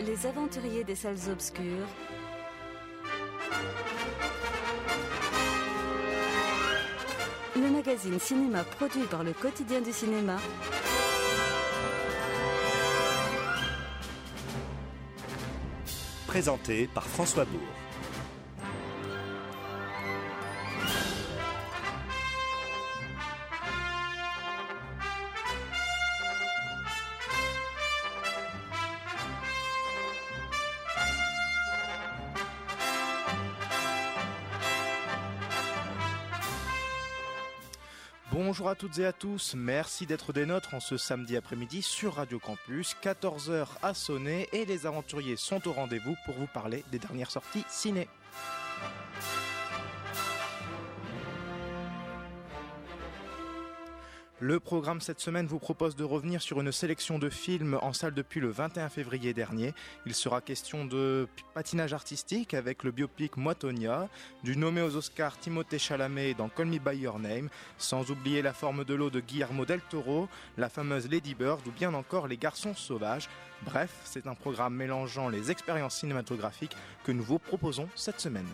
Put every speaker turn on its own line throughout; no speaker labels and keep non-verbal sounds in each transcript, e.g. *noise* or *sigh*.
Les aventuriers des salles obscures. Le magazine cinéma produit par le quotidien du cinéma.
Présenté par François Bourg.
À toutes et à tous, merci d'être des nôtres en ce samedi après-midi sur Radio Campus. 14h à sonner et les aventuriers sont au rendez-vous pour vous parler des dernières sorties ciné. Le programme cette semaine vous propose de revenir sur une sélection de films en salle depuis le 21 février dernier. Il sera question de patinage artistique avec le biopic Moitonia, du nommé aux Oscars Timothée Chalamet dans Call Me By Your Name, sans oublier la forme de l'eau de Guillermo del Toro, la fameuse Lady Bird ou bien encore Les Garçons Sauvages. Bref, c'est un programme mélangeant les expériences cinématographiques que nous vous proposons cette semaine.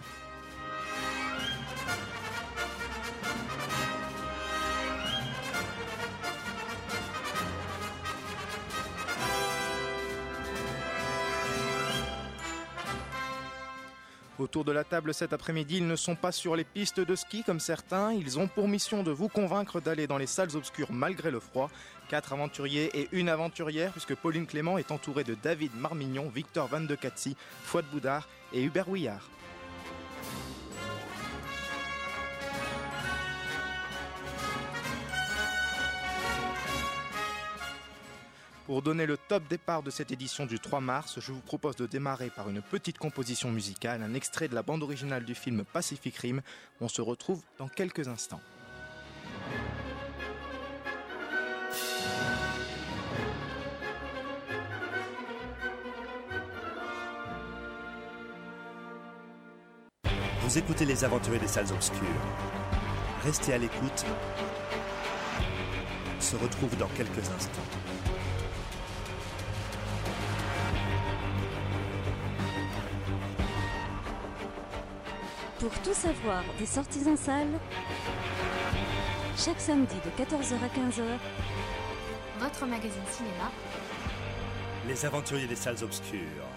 Autour de la table cet après-midi, ils ne sont pas sur les pistes de ski comme certains, ils ont pour mission de vous convaincre d'aller dans les salles obscures malgré le froid. Quatre aventuriers et une aventurière, puisque Pauline Clément est entourée de David Marmignon, Victor Van de Catsi, Fouad Boudard et Hubert Ouillard. Pour donner le top départ de cette édition du 3 mars, je vous propose de démarrer par une petite composition musicale, un extrait de la bande originale du film Pacific Rim. On se retrouve dans quelques instants.
Vous écoutez les aventuriers des salles obscures. Restez à l'écoute. On se retrouve dans quelques instants.
Pour tout savoir des sorties en salle, chaque samedi de 14h à 15h,
votre magazine cinéma,
Les aventuriers des salles obscures.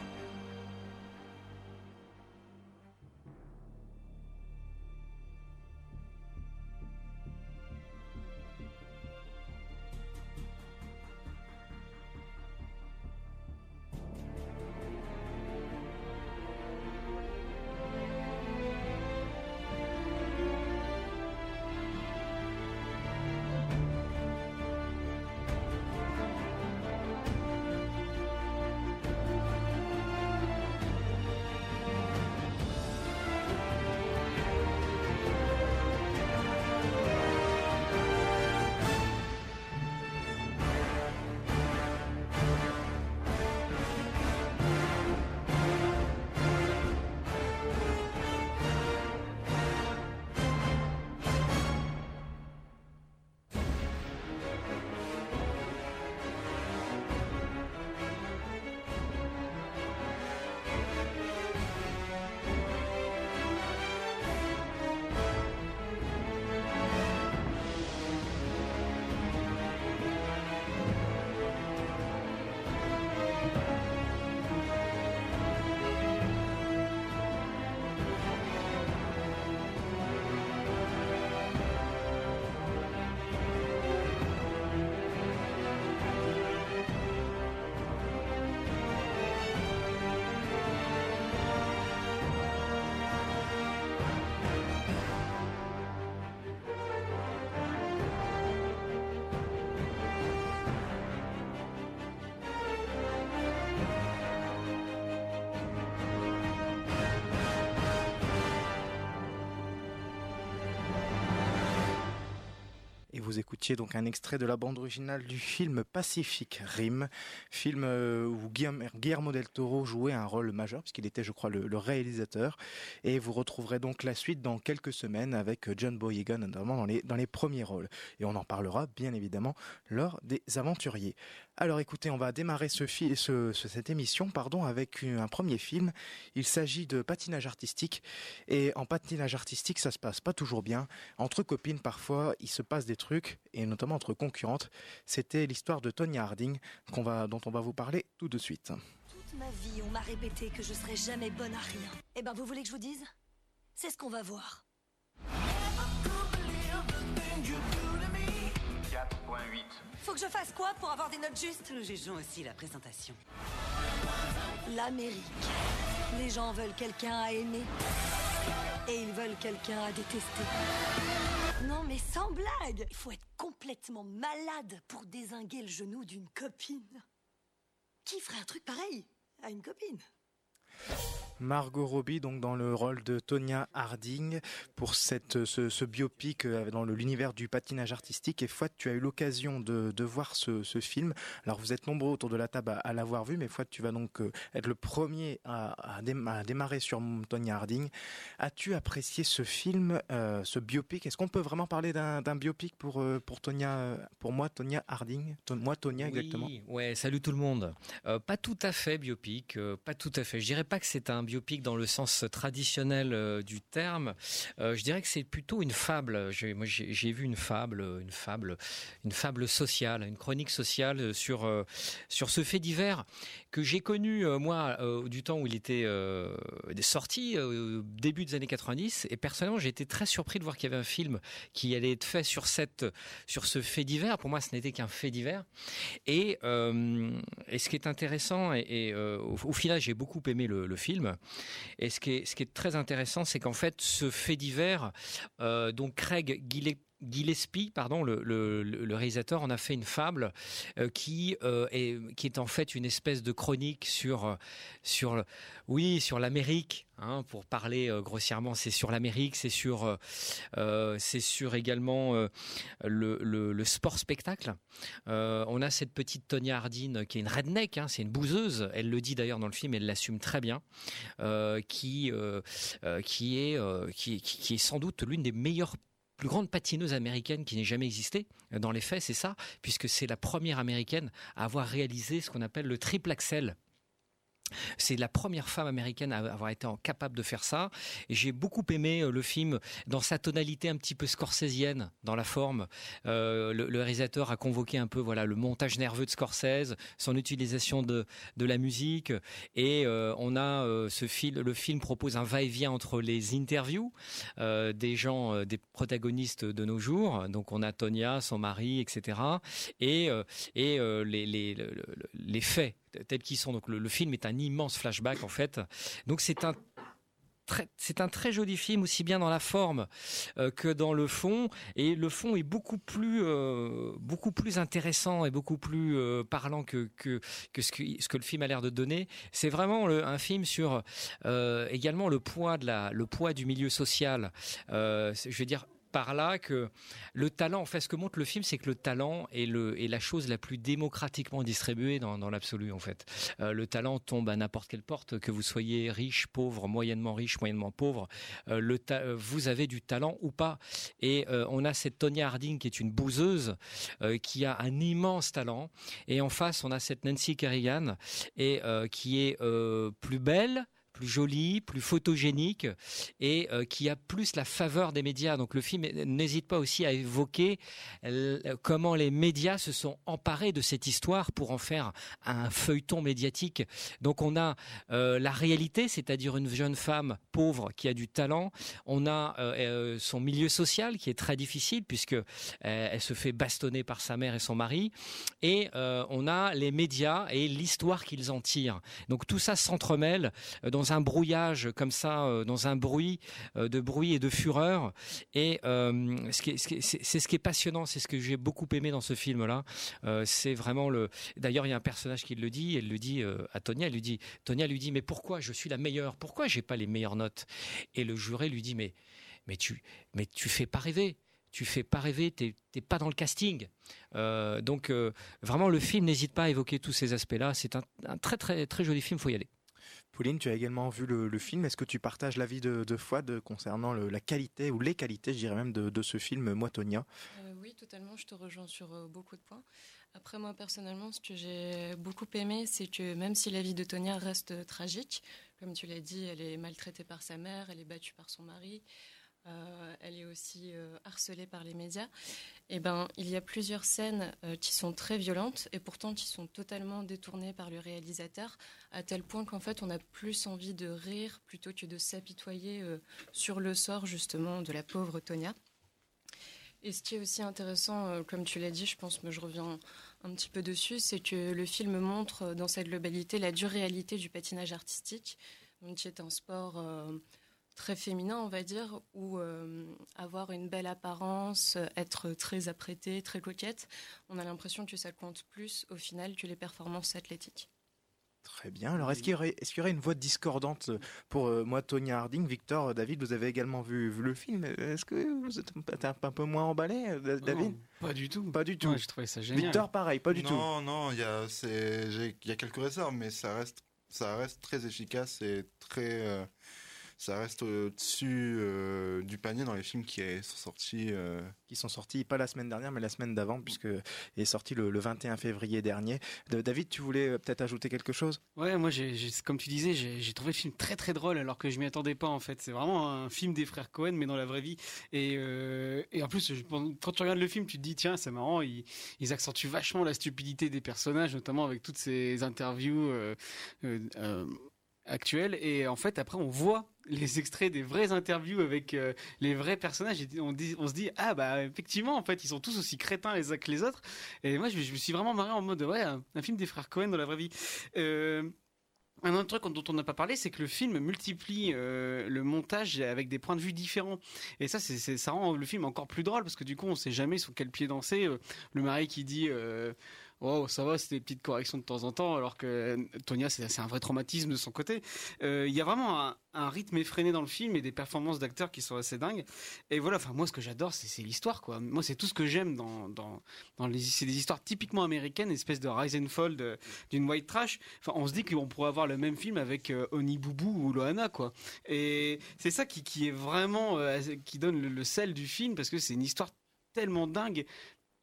Écoutiez donc un extrait de la bande originale du film Pacific Rim, film euh, où Guillermo del Toro jouait un rôle majeur, puisqu'il était, je crois, le, réalisateur. Et vous retrouverez donc la suite dans quelques semaines avec John Boyega, notamment dans les, dans les premiers rôles. Et on en parlera, bien évidemment, lors des aventuriers. Alors écoutez, on va démarrer ce, cette émission pardon, avec un premier film. Il s'agit de patinage artistique. Et en patinage artistique, ça se passe pas toujours bien. Entre copines, parfois, il se passe des trucs, et notamment entre concurrentes. C'était l'histoire de Tonya Harding va, dont on va vous parler tout de suite.
Toute ma vie, on m'a répété que je serais jamais bonne à rien. Eh ben, vous voulez que je vous dise? C'est ce qu'on va voir. 4.8 faut que je fasse quoi pour avoir des notes justes
Nous jugeons aussi la présentation.
L'Amérique. Les gens veulent quelqu'un à aimer. Et ils veulent quelqu'un à détester. Non mais sans blague Il faut être complètement malade pour désinguer le genou d'une copine. Qui ferait un truc pareil à une copine?
Margot Robbie, donc dans le rôle de Tonya Harding, pour cette, ce, biopic euh, dans l'univers du patinage artistique. Et Fouad, tu as eu l'occasion de, voir ce, film. Alors vous êtes nombreux autour de la table à, l'avoir vu, mais Fouad, tu vas donc euh, être le premier à, démarrer sur Tonya Harding. As-tu apprécié ce film, euh, ce biopic? Est-ce qu'on peut vraiment parler d'un biopic pour, pour, Tonya, pour moi, Tonya Harding? Moi, Tonya, exactement.
Oui, ouais, salut tout le monde. pas tout à fait biopic, pas tout à fait. Je dirais pas que c'est un biopic dans le sens traditionnel euh, du terme. Euh, je dirais que c'est plutôt une fable. Moi, j'ai vu une fable, une fable, une fable sociale, une chronique sociale sur euh, sur ce fait divers que j'ai connu moi du temps où il était sorti, au début des années 90. Et personnellement, j'ai été très surpris de voir qu'il y avait un film qui allait être fait sur cette sur ce fait divers. Pour moi, ce n'était qu'un fait divers. Et, et ce qui est intéressant, et, au, final, j'ai beaucoup aimé le, film. Et ce qui est, très intéressant, c'est qu'en fait, ce fait divers, euh, donc Craig Gillespie, pardon, le, réalisateur, en a fait une fable euh, qui euh, est qui est en fait une espèce de chronique sur sur oui sur l'Amérique, hein, pour parler grossièrement, c'est sur l'Amérique, c'est sur c'est sur également le, sport spectacle. on a cette petite Tonya Hardin qui est une redneck, hein, c'est une bouseuse. Elle le dit d'ailleurs dans le film, elle l'assume très bien, qui qui est qui est sans doute l'une des meilleures plus grande patineuse américaine qui n'ait jamais existé. Dans les faits, c'est ça, puisque c'est la première américaine à avoir réalisé ce qu'on appelle le triple axel c'est la première femme américaine à avoir été capable de faire ça. J'ai beaucoup aimé euh, le film dans sa tonalité un petit peu scorsésienne dans la forme. Euh, le, réalisateur a convoqué un peu voilà le montage nerveux de Scorsese, son utilisation de, de la musique. Et euh, on a ce film, le film propose un va-et-vient entre les interviews des gens, des protagonistes de nos jours. Donc on a Tonya, son mari, etc. Et, et les, les, les faits tels qu'ils sont. Donc le, film est un immense flashback en fait. Donc c'est un c'est un très joli film aussi bien dans la forme euh, que dans le fond et le fond est beaucoup plus euh, beaucoup plus intéressant et beaucoup plus euh, parlant que que, que, ce que ce que le film a l'air de donner c'est vraiment un film sur également le poids de la le poids du milieu social je veux dire par là que le talent, en fait, ce que montre le film, c'est que le talent est, le, la chose la plus démocratiquement distribuée dans, l'absolu, en fait. Euh, le talent tombe à n'importe quelle porte, que vous soyez riche, pauvre, moyennement riche, moyennement pauvre. Euh, le euh, vous avez du talent ou pas. Et on a cette Tonya Harding qui est une bouseuse, qui a un immense talent. Et en face, on a cette Nancy Kerrigan et qui est plus belle, plus jolie, plus photogénique et euh, qui a plus la faveur des médias. Donc le film n'hésite pas aussi à évoquer euh, comment les médias se sont emparés de cette histoire pour en faire un feuilleton médiatique. Donc on a euh, la réalité, c'est-à-dire une jeune femme pauvre qui a du talent. On a son milieu social qui est très difficile puisque elle se fait bastonner par sa mère et son mari. Et on a les médias et l'histoire qu'ils en tirent. Donc tout ça s'entremêle dans un brouillage comme ça, euh, dans un bruit euh, de bruit et de fureur. Et euh, c'est ce qui est passionnant, c'est ce que j'ai beaucoup aimé dans ce film-là. c'est vraiment le. D'ailleurs, il y a un personnage qui le dit. Elle le dit à Tonia. Elle lui dit. Tonia lui dit mais pourquoi je suis la meilleure? Pourquoi j'ai pas les meilleures notes? Et le juré lui dit mais mais tu mais tu fais pas rêver tu fais pas rêver, t'es pas dans le casting. Donc vraiment, le film n'hésite pas à évoquer tous ces aspects-là. C'est un, un très très très joli film, faut y aller.
Pauline, tu as également vu le, film. Est-ce que tu partages l'avis de, de Fouad concernant la qualité ou les qualités, je dirais même, de, ce film Moitonia
Euh, oui, totalement, je te rejoins sur euh, beaucoup de points. Après, moi, personnellement, ce que j'ai beaucoup aimé, c'est que même si la vie de Tonia reste tragique, comme tu l'as dit, elle est maltraitée par sa mère, elle est battue par son mari, euh, elle est aussi euh, harcelée par les médias, et ben, il y a plusieurs scènes euh, qui sont très violentes et pourtant qui sont totalement détournées par le réalisateur, à tel point qu'en fait, on a plus envie de rire plutôt que de s'apitoyer sur le sort, justement, de la pauvre Tonia. Et ce qui est aussi intéressant, comme tu l'as dit, je pense, mais je reviens un petit peu dessus, c'est que le film montre dans sa globalité la dure réalité du patinage artistique, qui est un sport très féminin, on va dire, où euh, avoir une belle apparence, être très apprêtée, très coquette, on a l'impression que ça compte plus au final que les performances athlétiques.
Très bien. Alors, est-ce qu'il y, aurait- y une voix discordante pour euh, moi, Tonya Harding Victor, euh, David, vous avez également vu, vu le film. Est-ce que vous êtes un peu- un, un peu moins emballé, David
Non, Pas du tout.
Pas du tout.
Ouais, je trouvais ça génial.
Victor, pareil, pas du tout.
non, non, il y a, c'est, j'ai- il y a quelques réserves, mais ça reste, ça reste très efficace et très, euh, ça reste au-dessus euh, du panier dans les films qui sont sortis. euh,
Qui sont sortis pas la semaine dernière, mais la semaine d'avant, puisque il est sorti le, le 21 février dernier. De- David, tu voulais euh, peut-être ajouter quelque chose?
Ouais, moi, j'ai, j'ai- comme tu disais, j'ai, j'ai trouvé le film très très drôle alors que je m'y attendais pas en fait. C'est vraiment un film des frères Cohen mais dans la vraie vie. Et, euh, et en plus, je quand tu regardes le film, tu te dis tiens, c'est marrant, ils, ils accentuent vachement la stupidité des personnages, notamment avec toutes ces interviews actuelles. Et en fait, après, on voit les extraits des vraies interviews avec euh, les vrais personnages et on, se dit ah bah effectivement en fait ils sont tous aussi crétins les uns que les autres et moi je, me suis vraiment marré en mode ouais un, film des frères Cohen dans la vraie vie euh, un autre truc dont on n'a pas parlé, c'est que le film multiplie euh, le montage avec des points de vue différents. Et ça, c'est, ça rend le film encore plus drôle parce que du coup, on sait jamais sur quel pied danser. Le mari qui dit Oh, ça va, c'est des petites corrections de temps en temps, alors que euh, Tonia, c'est, un vrai traumatisme de son côté. Euh, Il y a vraiment un, rythme effréné dans le film et des performances d'acteurs qui sont assez dingues. Et voilà, enfin, moi, ce que j'adore, c'est, l'histoire, quoi. Moi, c'est tout ce que j'aime dans, dans, les, c'est des histoires typiquement américaines, espèce de rise and fall d'une white trash. Enfin, on se dit qu'on pourrait avoir le même film avec euh, Oni Boubou ou Loana, quoi. Et c'est ça qui, qui est vraiment, qui donne le sel du film parce que c'est une histoire tellement dingue.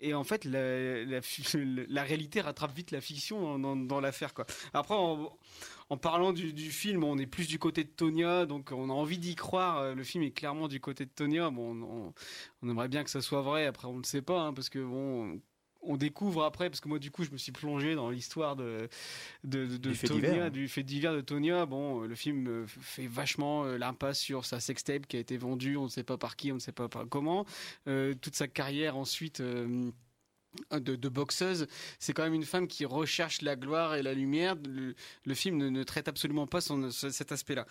Et en fait, *laughs* la, réalité rattrape vite la fiction dans, l'affaire, quoi. Après, en, parlant du, film, on est plus du côté de Tonia, donc on a envie d'y croire. Euh, Le film est clairement du côté de Tonia. Bon, on, aimerait bien que ça soit vrai. Après, on ne sait pas, hein, parce que bon, on découvre après, parce que moi, du coup, je me suis plongé dans l'histoire de, de, de, de
Du fait
Tonia,
divers.
du fait divers de Tonia. Bon, euh, le film euh, fait vachement euh, l'impasse sur sa sextape qui a été vendue, on ne sait pas par qui, on ne sait pas par comment. Euh, toute sa carrière ensuite. euh, de, de boxeuse, c'est quand même une femme qui recherche la gloire et la lumière. Le, le film ne, ne traite absolument pas son, cet aspect-là.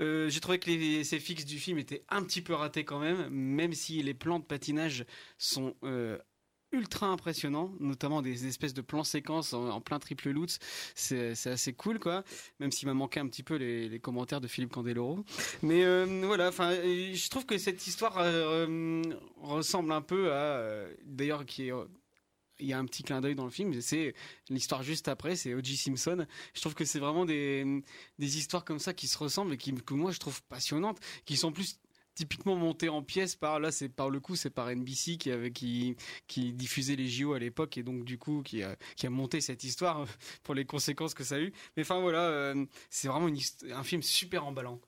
Euh, J'ai trouvé que les essais fixes du film étaient un petit peu ratés quand même, même si les plans de patinage sont euh, ultra impressionnants, notamment des espèces de plans séquences en, plein triple loots. C'est assez cool, quoi. Même s'il m'a manqué un petit peu les, commentaires de Philippe Candeloro. Mais euh, voilà, enfin, je trouve que cette histoire euh, euh, ressemble un peu à, d'ailleurs, qui est il y a un petit clin d'œil dans le film, c'est l'histoire juste après, c'est O.J. Simpson. Je trouve que c'est vraiment des, des histoires comme ça qui se ressemblent et qui, que moi je trouve passionnantes, qui sont plus typiquement montées en pièces par là c'est par le coup c'est par NBC qui avait qui qui diffusait les JO à l'époque et donc du coup qui a qui a monté cette histoire *laughs* pour les conséquences que ça a eu. Mais enfin voilà euh, c'est vraiment un film super emballant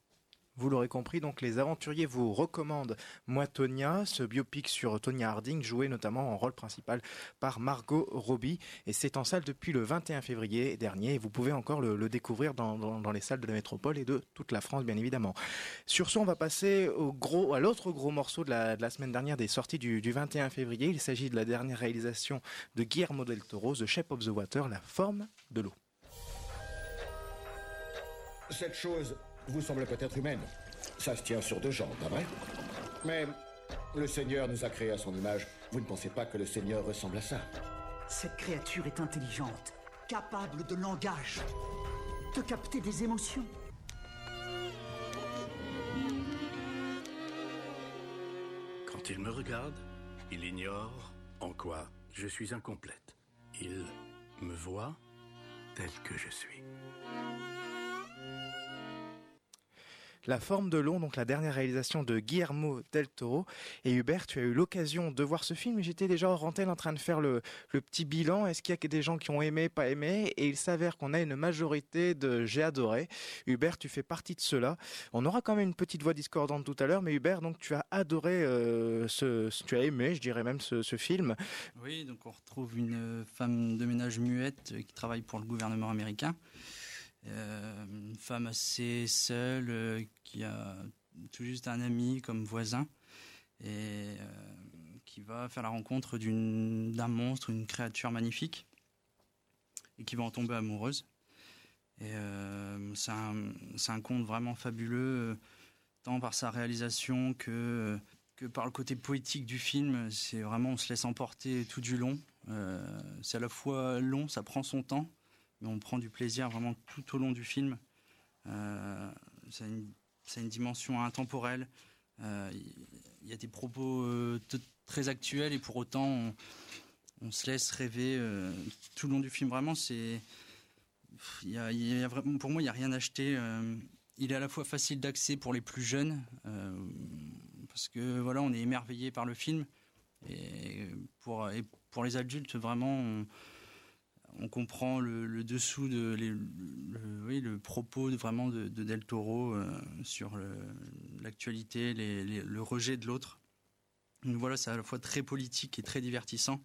Vous l'aurez compris, donc les aventuriers vous recommandent Moi Tonya, ce biopic sur Tonya Harding, joué notamment en rôle principal par Margot Robbie. Et c'est en salle depuis le 21 février dernier. Et vous pouvez encore le, découvrir dans, dans- les salles de la métropole et de toute la France, bien évidemment. Sur ce, on va passer au gros, à l'autre gros morceau de la, de la semaine dernière des sorties du, du 21 février. Il s'agit de la dernière réalisation de Guillermo del Toro, The Shape of the Water, la forme de l'eau.
Cette chose vous semble peut-être humaine. Ça se tient sur deux jambes, pas vrai Mais le Seigneur nous a créés à son image. Vous ne pensez pas que le Seigneur ressemble à ça
Cette créature est intelligente, capable de langage, de capter des émotions.
Quand il me regarde, Il ignore en quoi je suis incomplète. Il me voit tel que je suis.
La forme de l'eau, donc la dernière réalisation de Guillermo del Toro. Et Hubert, tu as eu l'occasion de voir ce film. J'étais déjà en antenne en train de faire le, petit bilan. Est-ce qu'il y a des gens qui ont aimé, pas aimé? Et il s'avère qu'on a une majorité de j'ai adoré. Hubert, tu fais partie de cela. On aura quand même une petite voix discordante tout à l'heure, mais Hubert, donc tu as adoré euh, ce, tu as aimé, je dirais même ce, ce film.
Oui, donc on retrouve une femme de ménage muette qui travaille pour le gouvernement américain. Euh, une femme assez seule euh, qui a tout juste un ami comme voisin et euh, qui va faire la rencontre d'un monstre, une créature magnifique et qui va en tomber amoureuse. C'est un, un, conte vraiment fabuleux, tant par sa réalisation que, que par le côté poétique du film. C'est vraiment, on se laisse emporter tout du long. c'est à la fois long, ça prend son temps, on prend du plaisir vraiment tout au long du film. Euh, ça, a une, dimension intemporelle. Il euh, y a des propos euh, très actuels et pour autant on, se laisse rêver tout le long du film. Vraiment, c'est, pour moi, il n'y a rien à acheter. il est à la fois facile d'accès pour les plus jeunes, parce que voilà, on est émerveillé par le film. Et pour, les adultes, vraiment, on comprend le, dessous de le, le propos vraiment de, Del Toro euh, sur l'actualité, le rejet de l'autre. Voilà, c'est à la fois très politique et très divertissant.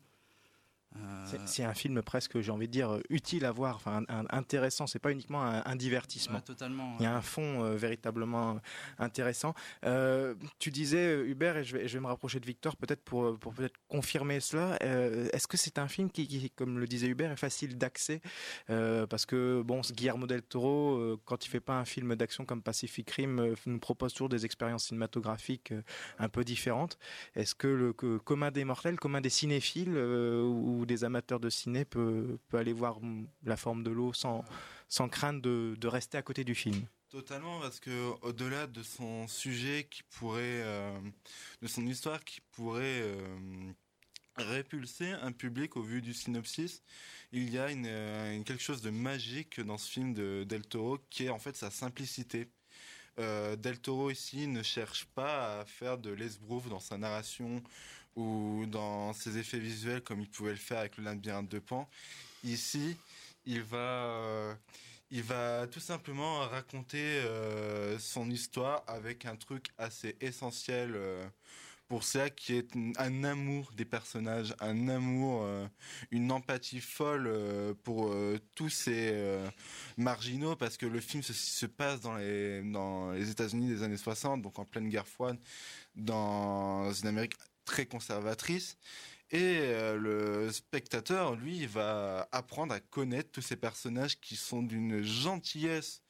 Euh, c'est un film presque, j'ai envie de dire, utile à voir, enfin intéressant. C'est pas uniquement un, divertissement.
totalement.
Il y a un fond euh, véritablement intéressant. Euh, tu disais Hubert, et je vais, je vais me rapprocher de Victor peut-être pour, pour peut-être confirmer cela. Est-ce que c'est un film qui, comme le disait Hubert, est facile d'accès? Parce que bon, Guillermo del Toro, quand il fait pas un film d'action comme Pacific Rim, nous propose toujours des expériences cinématographiques un peu différentes. Est-ce que le commun des mortels, commun des cinéphiles ou des amateurs de ciné peut, peut aller voir la forme de l'eau sans, sans crainte de, de, rester à côté du film.
Totalement, parce que au-delà de son sujet qui pourrait, euh, de son histoire qui pourrait euh, répulser un public au vu du synopsis, il y a euh, une, quelque chose de magique dans ce film de Del Toro qui est en fait sa simplicité. Del Toro ici ne cherche pas à faire de l'esbrouf dans sa narration ou dans ses effets visuels comme il pouvait le faire avec le labyrinthe de Pan. Ici, il va, euh, il va tout simplement raconter euh, son histoire avec un truc assez essentiel euh, pour ça qui est un amour des personnages, un amour, une empathie folle pour tous ces marginaux parce que le film se, se passe dans les dans les États-Unis des années 60, donc en pleine guerre froide, dans une Amérique très conservatrice. Et euh, le spectateur, lui, va apprendre à connaître tous ces personnages qui sont d'une gentillesse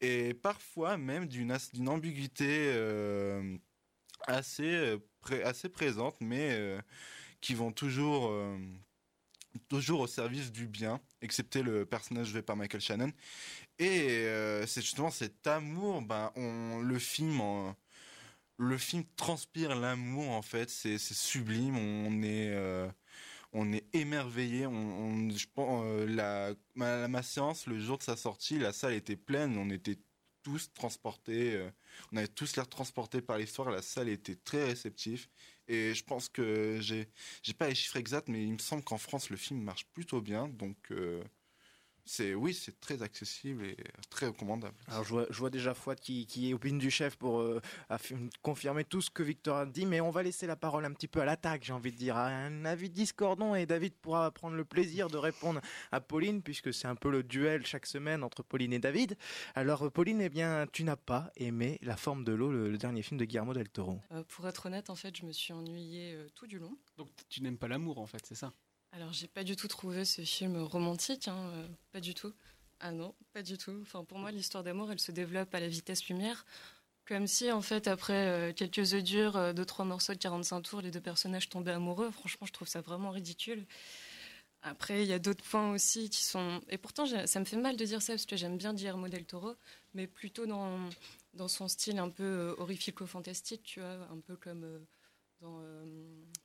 et parfois même d'une ambiguïté euh, assez, euh, assez présente, mais qui vont toujours, toujours au service du bien, excepté le personnage joué par Michael Shannon. Et c'est justement cet amour, ben, on le film en le film transpire l'amour en fait, c'est sublime, on est euh, on est émerveillé, on, je pense euh, la ma, séance le jour de sa sortie, la salle était pleine, on était tous transportés, euh, on avait tous l'air transportés par l'histoire, la salle était très réceptive. Et je pense que j'ai j'ai pas les chiffres exacts mais il me semble qu'en France le film marche plutôt bien. Donc c'est oui, c'est très accessible et très recommandable.
Alors je vois, je vois déjà Fouad qui, qui est opine du chef pour euh, confirmer tout ce que Victor a dit, mais on va laisser la parole un petit peu à l'attaque, j'ai envie de dire, à un avis discordant et David pourra prendre le plaisir de répondre à Pauline puisque c'est un peu le duel chaque semaine entre Pauline et David. Alors Pauline, eh bien, tu n'as pas aimé La forme de l'eau, le, dernier film de Guillermo del Toro.
Euh, pour être honnête, en fait, je me suis ennuyée euh, tout du long.
Donc tu n'aimes pas l'amour, en fait, c'est ça?
Alors, j'ai pas du tout trouvé ce film romantique, hein, euh, pas du tout. Ah non, pas du tout. Enfin, pour moi, l'histoire d'amour, elle se développe à la vitesse lumière. Comme si, en fait, après euh, quelques œufs durs, euh, deux, trois morceaux de 45 tours, les deux personnages tombaient amoureux. Franchement, je trouve ça vraiment ridicule. Après, il y a d'autres points aussi qui sont. Et pourtant, ça me fait mal de dire ça parce que j'aime bien Guillermo del Toro, mais plutôt dans, dans son style un peu horrifico-fantastique, tu vois, un peu comme dans.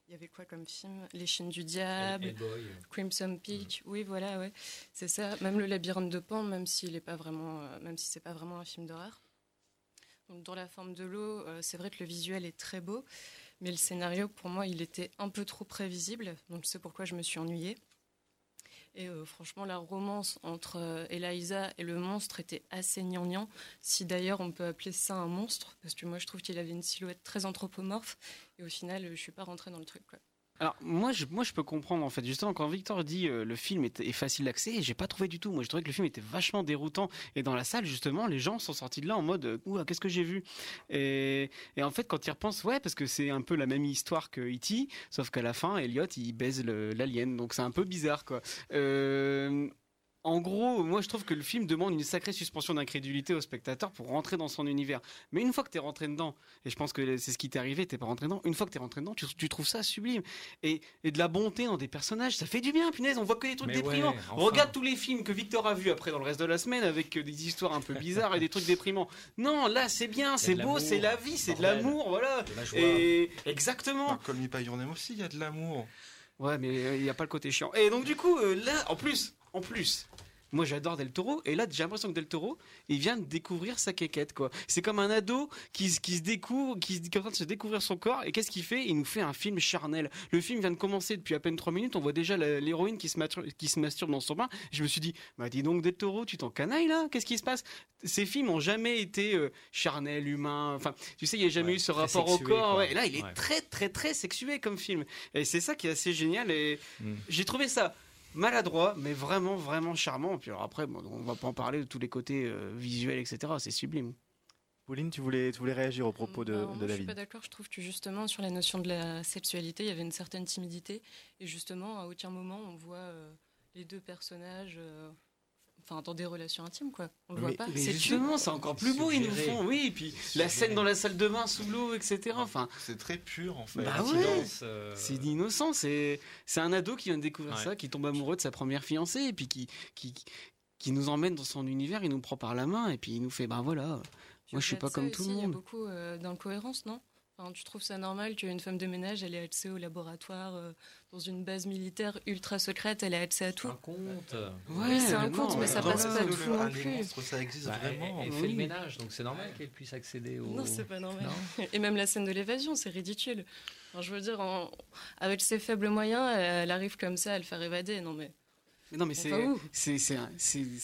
Il y avait quoi comme film? Les Chines du Diable, Crimson Peak. Oui, voilà, ouais. C'est ça. Même Le Labyrinthe de Pan, même s'il n'est pas vraiment, euh, même si c'est pas vraiment un film d'horreur. Dans la forme de l'eau, euh, c'est vrai que le visuel est très beau, mais le scénario, pour moi, il était un peu trop prévisible. Donc, c'est pourquoi je me suis ennuyée. Et euh, franchement, la romance entre euh, Eliza et le monstre était assez gnangnan. Si d'ailleurs on peut appeler ça un monstre, parce que moi je trouve qu'il avait une silhouette très anthropomorphe. Et au final, je suis pas rentrée dans le truc. Quoi.
Alors moi je, moi je peux comprendre en fait. Justement quand Victor dit euh, le film est, facile d'accès j'ai pas trouvé du tout. Moi je trouvais que le film était vachement déroutant. Et dans la salle justement les gens sont sortis de là en mode euh, ouah qu'est-ce que j'ai vu? Et, en fait quand ils repensent ouais parce que c'est un peu la même histoire que E.T. sauf qu'à la fin Elliot il baise l'alien. Donc c'est un peu bizarre quoi. Euh, en gros, moi je trouve que le film demande une sacrée suspension d'incrédulité au spectateur pour rentrer dans son univers. Mais une fois que t'es rentré dedans, et je pense que c'est ce qui t'est arrivé, t'es pas rentré dedans, une fois que t'es rentré dedans, tu, tu trouves ça sublime. Et, et de la bonté dans des personnages, ça fait du bien, punaise, on voit que des trucs
Mais
déprimants.
ouais, enfin.
regarde tous les films que Victor a vus après dans le reste de la semaine avec euh, des histoires un peu bizarres et des trucs déprimants. Non, là c'est bien, c'est beau, c'est la vie, c'est de l'amour, voilà.
De la joie.
Et exactement.
Dans Call Me By Your Name aussi, il y a de l'amour.
Ouais, mais euh, il n'y a pas le côté chiant. Et donc, du coup, euh, là, en plus, en plus, moi j'adore Del Toro, et là j'ai l'impression que Del Toro, il vient de découvrir sa quéquette, quoi. C'est comme un ado qui, se- qui se découvre, qui, est en train de se découvrir son corps, et qu'est-ce qu'il fait? Il nous fait un film charnel. Le film vient de commencer depuis à peine 3 minutes, on voit déjà l'héroïne qui, se mastur- qui se masturbe dans son bain. Je me suis dit, bah dis donc Del Toro, tu t'en canailles là? Qu'est-ce qui se passe Ces films ont jamais été euh, charnels, humains, enfin, tu sais, il n'y a jamais eu ce rapport au corps. ouais. Et là, il est
Ouais.
très, très, très sexué comme film. Et c'est ça qui est assez génial, et
Mm.
j'ai trouvé ça maladroit, mais vraiment, vraiment charmant. Puis alors après, bon, on va pas en parler de tous les côtés euh, visuels, etc. C'est sublime.
Pauline, tu voulais, tu voulais réagir au propos de,
Alors,
de
moi, je suis
David
pas d'accord. Je trouve que justement sur la notion de la sexualité, il y avait une certaine timidité. Et justement, à aucun moment on voit euh, les deux personnages. euh, Enfin, dans des relations intimes, quoi. On le voit pas.
mais
C'est
justement, c'est encore plus beau, ils nous font. Oui, et puis la scène dans la salle de bain sous l'eau, etc. Enfin,
C'est très pur en fait.
Bah ouais.
euh,
C'est innocent, c'est c'est un ado qui vient de découvrir
Ouais.
ça, qui tombe amoureux de sa première fiancée et puis qui qui qui nous emmène dans son univers, il nous prend par la main et puis il nous fait ben voilà, moi je suis pas comme tout
aussi,
le
Il y a
monde.
beaucoup euh, d'incohérences, non? Enfin, Tu trouves ça normal qu'une femme de ménage, elle ait accès au laboratoire euh, dans une base militaire ultra secrète, elle ait accès à tout?
Un conte.
Oui, c'est un conte, mais ça passe pas tout
le-
non plus.
monstres, ça existe
Bah,
vraiment.
Elle, elle fait
Oui.
le ménage, donc c'est normal qu'elle puisse accéder au.
Non, c'est pas normal.
Non *laughs*
Et même la scène de l'évasion, c'est ridicule. Enfin, je veux dire, en- avec ses faibles moyens, elle arrive comme ça à le faire évader. Non, mais.
Mais non, mais c'est un,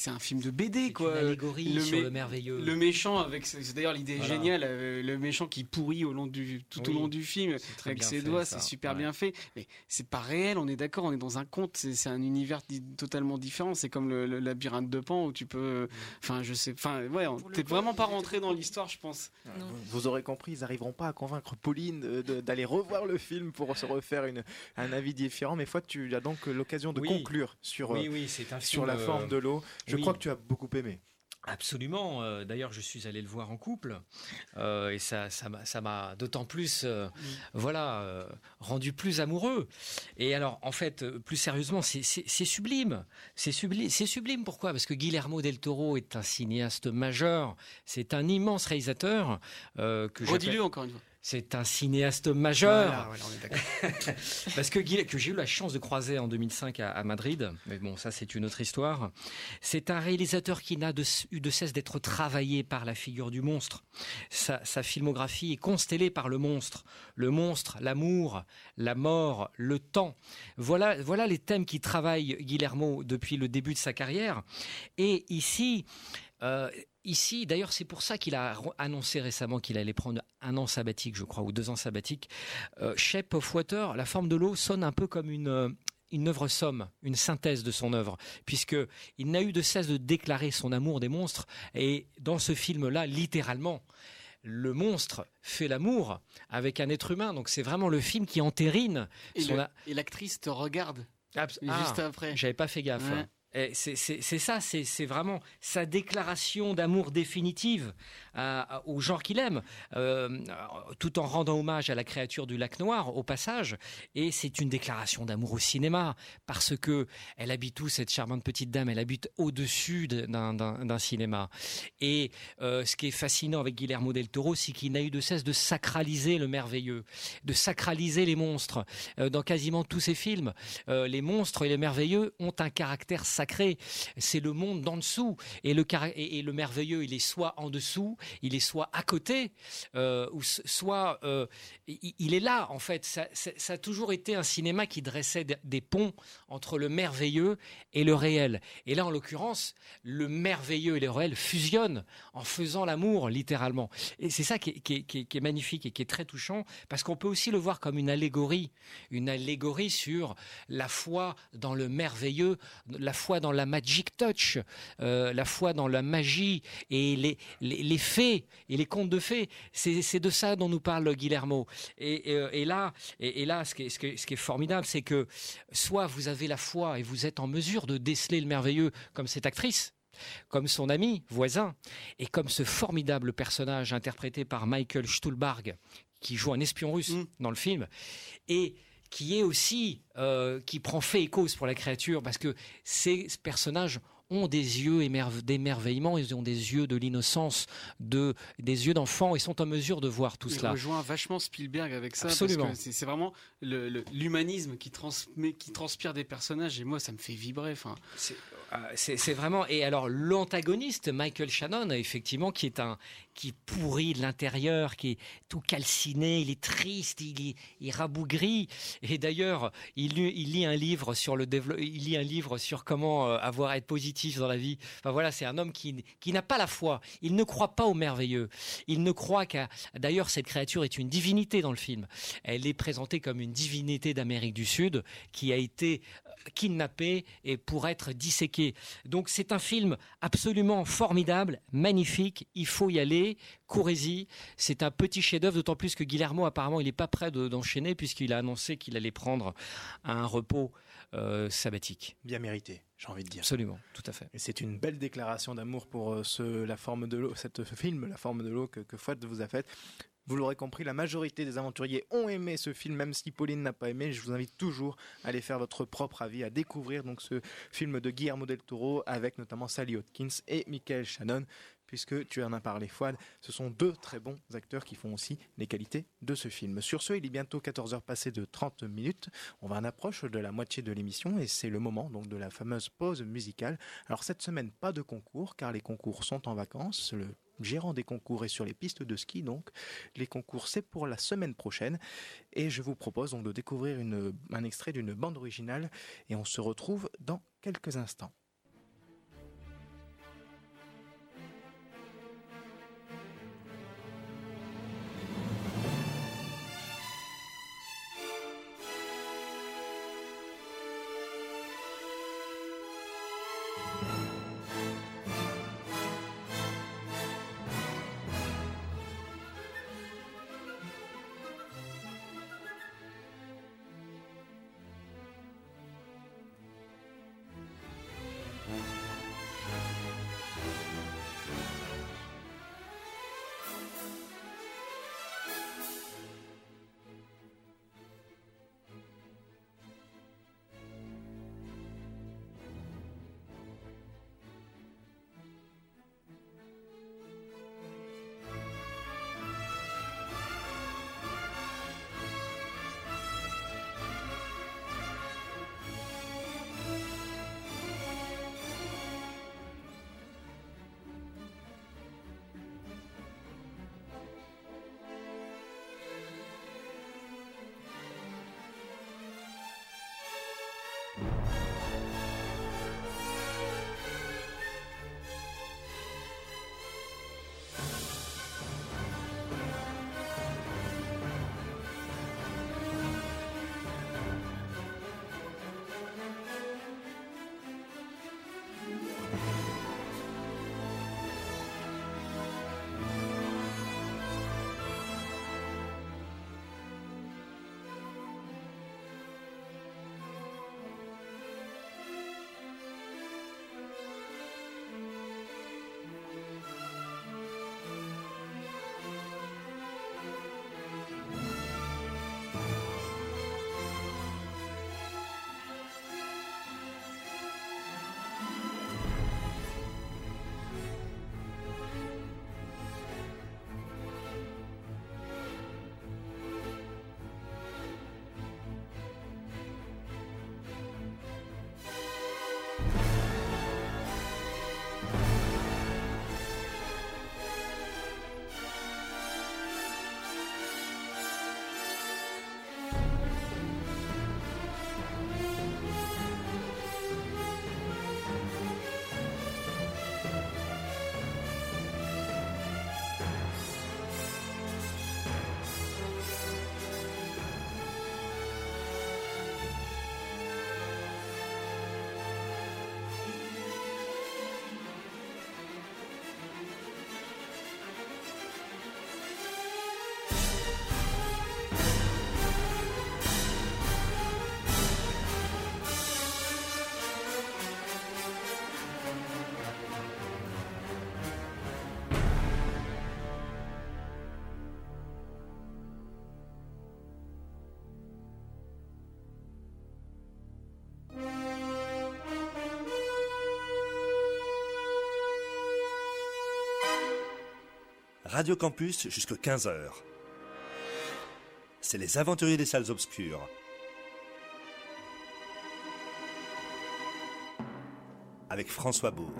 un film de BD quoi.
une allégorie sur
mé-
le merveilleux.
Le méchant avec d'ailleurs l'idée est géniale euh, le méchant qui pourrit au long du tout au long du film
très
avec ses
fait,
doigts, c'est super
Ouais.
bien fait. Mais c'est pas réel, on est d'accord, on est dans un conte, c'est un univers totalement différent, c'est comme le, le labyrinthe de Pan où tu peux enfin je sais enfin ouais, t'es vraiment pas rentré dans l'histoire, je pense.
Vous, vous aurez compris, ils n'arriveront pas à convaincre Pauline d'aller revoir le film pour se refaire une, un avis différent. Mais fois, tu as donc l'occasion de
Oui.
conclure sur,
Oui,
euh,
oui, c'est un
sur la
euh,
forme de l'eau. Je
oui.
crois que tu as beaucoup aimé.
Absolument. euh, D'ailleurs, je suis allé le voir en couple euh, et ça, ça m'a, d'autant plus, euh, voilà, euh, rendu plus amoureux. Et alors, en fait, euh, plus sérieusement, c'est, sublime. C'est sublime. C'est sublime. Pourquoi? Parce que Guillermo del Toro est un cinéaste majeur. C'est un immense réalisateur euh, que
Redis-le encore une fois.
C'est un cinéaste majeur.
Voilà, voilà, on est d'accord. *laughs*
Parce que que j'ai eu la chance de croiser en 2005 à, à Madrid, mais bon, ça c'est une autre histoire. C'est un réalisateur qui n'a eu de cesse d'être travaillé par la figure du monstre. Sa, sa filmographie est constellée par le monstre. Le monstre, l'amour, la mort, le temps. Voilà, voilà les thèmes qui travaillent Guillermo depuis le début de sa carrière. Et ici, euh, ici, d'ailleurs, c'est pour ça qu'il a annoncé récemment qu'il allait prendre un an sabbatique, je crois, ou deux ans sabbatiques. Euh, Shape of Water, la forme de l'eau, sonne un peu comme une euh, une œuvre somme, une synthèse de son œuvre, puisque il n'a eu de cesse de déclarer son amour des monstres. Et dans ce film-là, littéralement, le monstre fait l'amour avec un être humain. Donc c'est vraiment le film qui entérine
Et
son
le-
a-
et l'actrice te regarde
Abs-
juste
Ah,
après.
J'avais pas fait gaffe.
Ouais.
hein. Eh, C'est ça, c'est vraiment sa déclaration d'amour définitive au genre qu'il aime, euh, tout en rendant hommage à la créature du lac noir au passage. Et c'est une déclaration d'amour au cinéma parce que elle habite où cette charmante petite dame? Elle habite au-dessus de- d'un- cinéma. Et euh, ce qui est fascinant avec Guillermo del Toro, c'est qu'il n'a eu de cesse de sacraliser le merveilleux, de sacraliser les monstres. Euh, dans quasiment tous ses films, les monstres et les merveilleux ont un caractère sacré. C'est le monde d'en dessous. Et le, et le merveilleux, il est soit en dessous, il est soit à côté, euh, ou soit euh, il, est là, en fait. Ça, a toujours été un cinéma qui dressait des- ponts entre le merveilleux et le réel. Et là, en l'occurrence, le merveilleux et le réel fusionnent en faisant l'amour, littéralement. Et c'est ça qui est magnifique et qui est très touchant, parce qu'on peut aussi le voir comme une allégorie, une allégorie sur la foi dans le merveilleux, la foi dans la magic touch, euh, la foi dans la magie et les, les, les fées et les contes de fées. C'est c'est de ça dont nous parle Guillermo. Et, et, euh, et là, et, et là, ce qui est, ce qui est- ce qui est formidable, c'est que soit vous avez la foi et vous êtes en mesure de déceler le merveilleux comme cette actrice, comme son ami voisin, et comme ce formidable personnage interprété par Michael Stuhlbarg, qui joue un espion russe dans le film, et qui est aussi, euh, qui prend fait et cause pour la créature, parce que ces personnages ont des yeux émerve- d'émerveillement, ils ont des yeux de l'innocence, de, des yeux d'enfant, et sont en mesure de voir tout
Il
cela.
rejoint vachement Spielberg avec ça.
Absolument.
parce que C'est vraiment le- le- l'humanisme qui, transmet, qui transpire des personnages et moi ça me fait vibrer. Enfin,
C'est c'est vraiment et alors l'antagoniste Michael Shannon effectivement qui est un qui pourrit de l'intérieur, qui est tout calciné, il est triste, il est, il est rabougri et d'ailleurs il, lit- un livre sur le il lit un livre sur comment euh, avoir à être positif dans la vie. Enfin voilà, c'est un homme qui qui n'a pas la foi, il ne croit pas au merveilleux, il ne croit qu'à d'ailleurs cette créature est une divinité dans le film. Elle est présentée comme une divinité d'Amérique du Sud qui a été euh, kidnappée et pour être disséquée. Donc c'est un film absolument formidable, magnifique. Il faut y aller. Courez-y. C'est un petit chef-d'œuvre, d'autant plus que Guillermo apparemment il n'est pas prêt de- d'enchaîner puisqu'il a annoncé qu'il allait prendre un repos euh, sabbatique.
Bien mérité, j'ai envie de dire.
Absolument, tout à fait.
Et c'est une belle déclaration d'amour pour euh, ce, la forme de l'eau, cette film, la forme de l'eau que, que Fouad vous a faite. Vous l'aurez compris, la majorité des aventuriers ont aimé ce film, même si Pauline n'a pas aimé. Je vous invite toujours à aller faire votre propre avis, à découvrir donc ce film de Guillermo del Toro avec notamment Sally Hawkins et Michael Shannon, puisque tu en as parlé, Fouad. Ce sont deux très bons acteurs qui font aussi les qualités de ce film. Sur ce, il est bientôt 14h passé de 30 minutes. On va en approche de la moitié de l'émission et c'est le moment donc de la fameuse pause musicale. Alors cette semaine, pas de concours car les concours sont en vacances. Le gérant des concours est sur les pistes de ski, donc les concours c'est pour la semaine prochaine. Et je vous propose donc de découvrir une- un extrait d'une bande originale et on se retrouve dans quelques instants.
Radio Campus jusqu'à 15h. C'est les aventuriers des salles obscures. Avec François Bourg.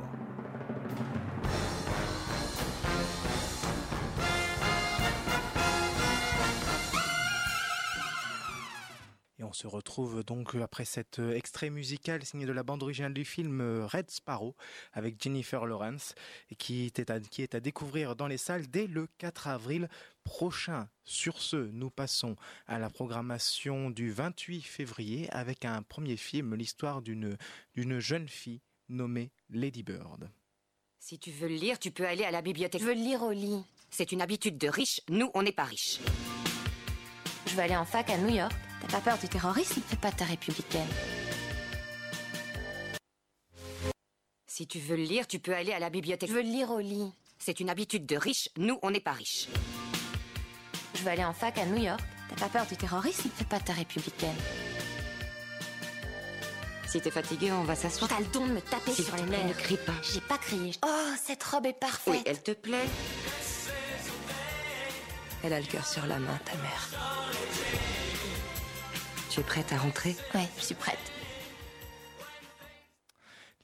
On se retrouve donc après cet euh, extrait musical signé de la bande originale du film euh, Red Sparrow avec Jennifer Lawrence et qui est à, qui est à découvrir dans les salles dès le 4 avril prochain. Sur ce, nous passons à la programmation du 28 février avec un premier film, l'histoire d'une d'une jeune fille nommée Lady Bird.
Si tu veux le lire, tu peux aller à la bibliothèque. Je veux le lire au lit. C'est une habitude de riche. Nous, on n'est pas riches.
Je veux aller en fac à New York.
T'as pas peur du terrorisme?
Fais pas ta républicaine.
Si tu veux le lire, tu peux aller à la bibliothèque.
Je veux le lire au lit.
C'est une habitude de riche. Nous, on n'est pas riches.
Je veux aller en fac à New York.
T'as pas peur du terrorisme?
Fais pas ta républicaine.
Si t'es fatigué, on va s'asseoir.
T'as le don de me taper sur les nerfs.
ne crie pas.
J'ai pas crié. Oh, cette robe est parfaite.
Oui, elle te plaît Elle a le cœur sur la main, ta mère. Tu es prête à rentrer?
Ouais, je suis prête.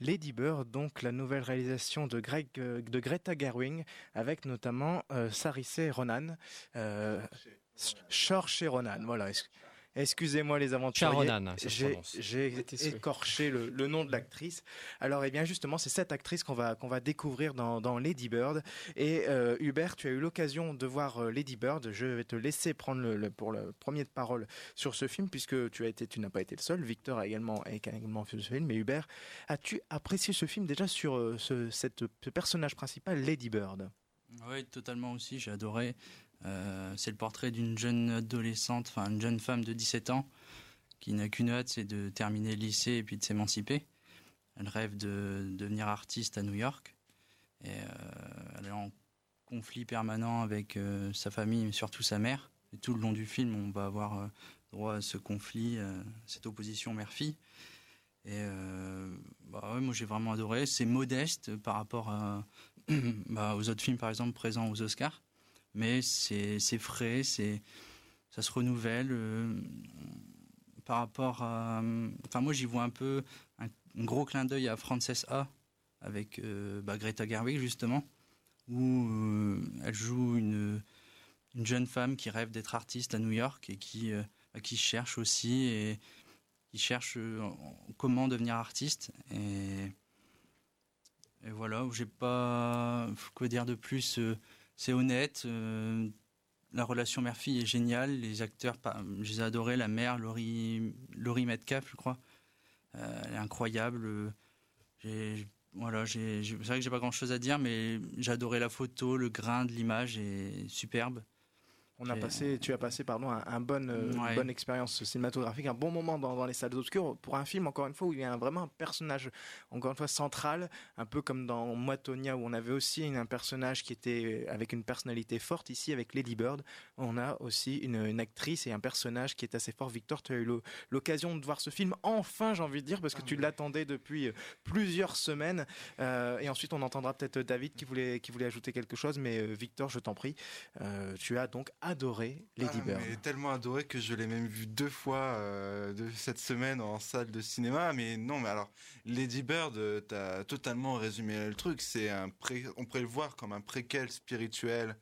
Lady Bird, donc la nouvelle réalisation de, Greg, euh, de Greta Gerwig, avec notamment euh, Sarisé Ronan, euh, Saoirse Ronan, voilà. Excusez-moi les aventuriers, j'ai écorché le, le nom de l'actrice. Alors, eh bien, justement, c'est cette actrice qu'on va qu'on va découvrir dans, dans Lady Bird. Et euh, Hubert, tu as eu l'occasion de voir euh, Lady Bird. Je vais te laisser prendre le, le- pour le premier de parole sur ce film, puisque tu as été, tu n'as pas été le seul. Victor a également a également vu ce film. Mais Hubert, as-tu apprécié ce film déjà sur euh, ce, cette, ce personnage principal, Lady Bird?
Oui, totalement aussi, j'ai adoré. Euh, c'est le portrait d'une jeune adolescente, enfin une jeune femme de 17 ans, qui n'a qu'une hâte, c'est de terminer le lycée et puis de s'émanciper. Elle rêve de devenir artiste à New York. Et euh, elle est en conflit permanent avec euh, sa famille, mais surtout sa mère. Tout le long du film, on va avoir droit à ce conflit, cette opposition mère-fille. Et bah moi j'ai vraiment adoré. C'est modeste par rapport *clears throat* bah, aux autres films, par exemple, présents aux Oscars. Mais c'est frais, c'est ça se renouvelle. euh, par rapport à. Enfin, moi j'y vois un peu un, gros clin d'œil à Frances A. avec euh, bah, Greta Gerwig, justement, où euh, elle joue une, une jeune femme qui rêve d'être artiste à New York et qui, bah, qui cherche aussi et qui cherche comment devenir artiste. Et, et voilà, j'ai pas quoi dire de plus. C'est honnête. euh, la relation mère-fille est géniale. Les acteurs, je les ai adorés. La mère, Laurie, Laurie Metcalf, je crois. Euh, elle est incroyable. euh, voilà, c'est vrai que j'ai pas grand-chose à dire, mais j'ai adoré la photo, le grain de l'image est superbe.
On a passé, tu as passé pardon, un, un bon, euh,
Ouais.
une bonne expérience cinématographique, un bon moment dans, dans les salles obscures pour un film encore une fois où il y a un- vraiment un personnage encore une fois central, un peu comme dans Moi Tonya où on avait aussi une- un personnage qui était avec une personnalité forte. Ici avec Lady Bird, on a aussi une, une actrice et un personnage qui est assez fort. Victor, tu as eu l'occasion de voir ce film enfin, j'ai envie de dire, parce que tu l'attendais depuis euh, plusieurs semaines. Euh, et ensuite, on entendra peut-être David qui voulait qui voulait ajouter quelque chose, mais euh, Victor, je t'en prie, euh, tu as donc adoré Lady
Ah,
Bird.
mais tellement adoré que je l'ai même vu deux fois euh, de cette semaine en salle de cinéma. Mais non, mais alors, Lady Bird, euh, t'as totalement résumé le truc. C'est un pré... On pourrait le voir comme un préquel spirituel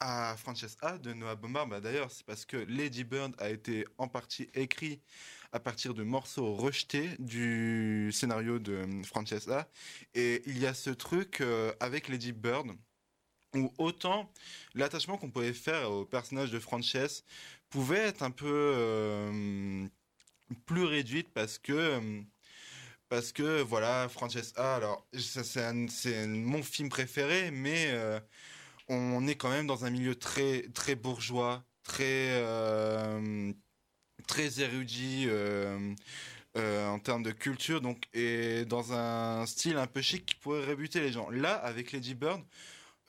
à Francesca de Noah Baumbach. Bah, D'ailleurs, c'est parce que Lady Bird a été en partie écrit à partir de morceaux rejetés du scénario de euh, Francesca. Et il y a ce truc euh, avec Lady Bird où autant l'attachement qu'on pouvait faire au personnage de Frances pouvait être un peu euh, plus réduite parce que parce que voilà Francesca alors ça, c'est mon film préféré mais euh, on est quand même dans un milieu très très bourgeois très euh, très érudit en termes de culture donc et dans un style un peu chic qui pourrait rébuter les gens. Là avec Lady Bird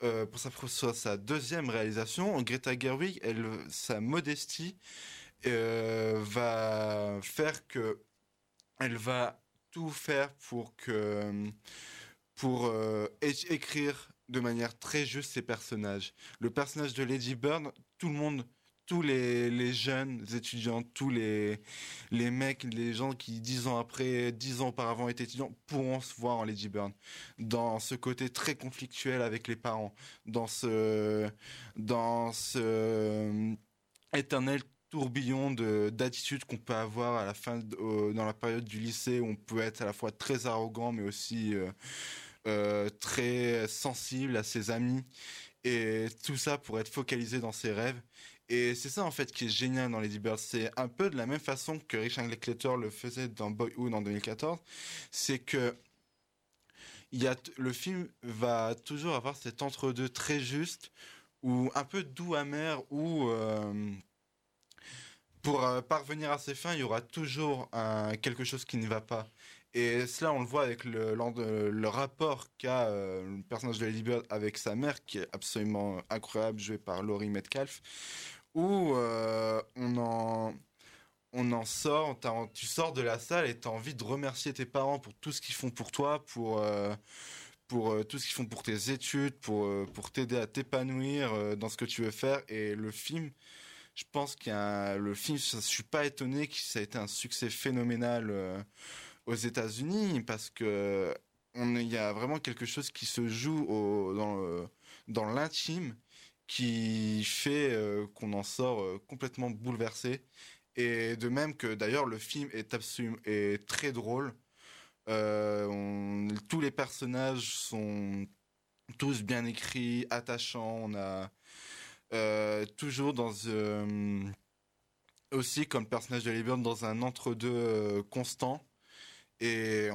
euh, pour sa, deuxième réalisation, Greta Gerwig, elle, sa modestie euh, va faire que elle va tout faire pour que pour euh, écrire de manière très juste ses personnages. Le personnage de Lady Bird, tout le monde, tous les, jeunes étudiants, tous les, mecs, les gens qui dix ans après, dix ans auparavant étaient étudiants, pourront se voir en Lady Bird. Dans ce côté très conflictuel avec les parents, dans ce, dans ce euh, éternel tourbillon de d'attitude qu'on peut avoir à la fin dans la période du lycée où on peut être à la fois très arrogant mais aussi euh, euh, très sensible à ses amis et tout ça pour être focalisé dans ses rêves et c'est ça en fait qui est génial dans Lady Bird c'est un peu de la même façon que Richard Linklater le faisait dans Boyhood en 2014 c'est que y a le film va toujours avoir cet entre-deux très juste ou un peu doux amer ou euh, pour euh, parvenir à ses fins, il y aura toujours quelque chose qui ne va pas. Et cela, on le voit avec le rapport qu'a euh, le personnage de Lady Bird avec sa mère, qui est absolument incroyable, joué par Laurie Metcalf, où euh, on en on en sort, tu sors de la salle et tu as envie de remercier tes parents pour tout ce qu'ils font pour toi, pour, euh, pour euh, tout ce qu'ils font pour tes études, pour, pour t'aider à t'épanouir dans ce que tu veux faire. Et le film, je pense un- le film, je suis pas étonné que ça a été un succès phénoménal aux États-Unis parce que il y a vraiment quelque chose qui se joue dans l'intime qui fait euh, qu'on en sort euh, complètement bouleversé. Et de même que d'ailleurs le film est absolument est très drôle. Euh, tous les personnages sont tous bien écrits, attachants. On a toujours dans aussi comme personnage de Liberne dans un entre-deux constant. Et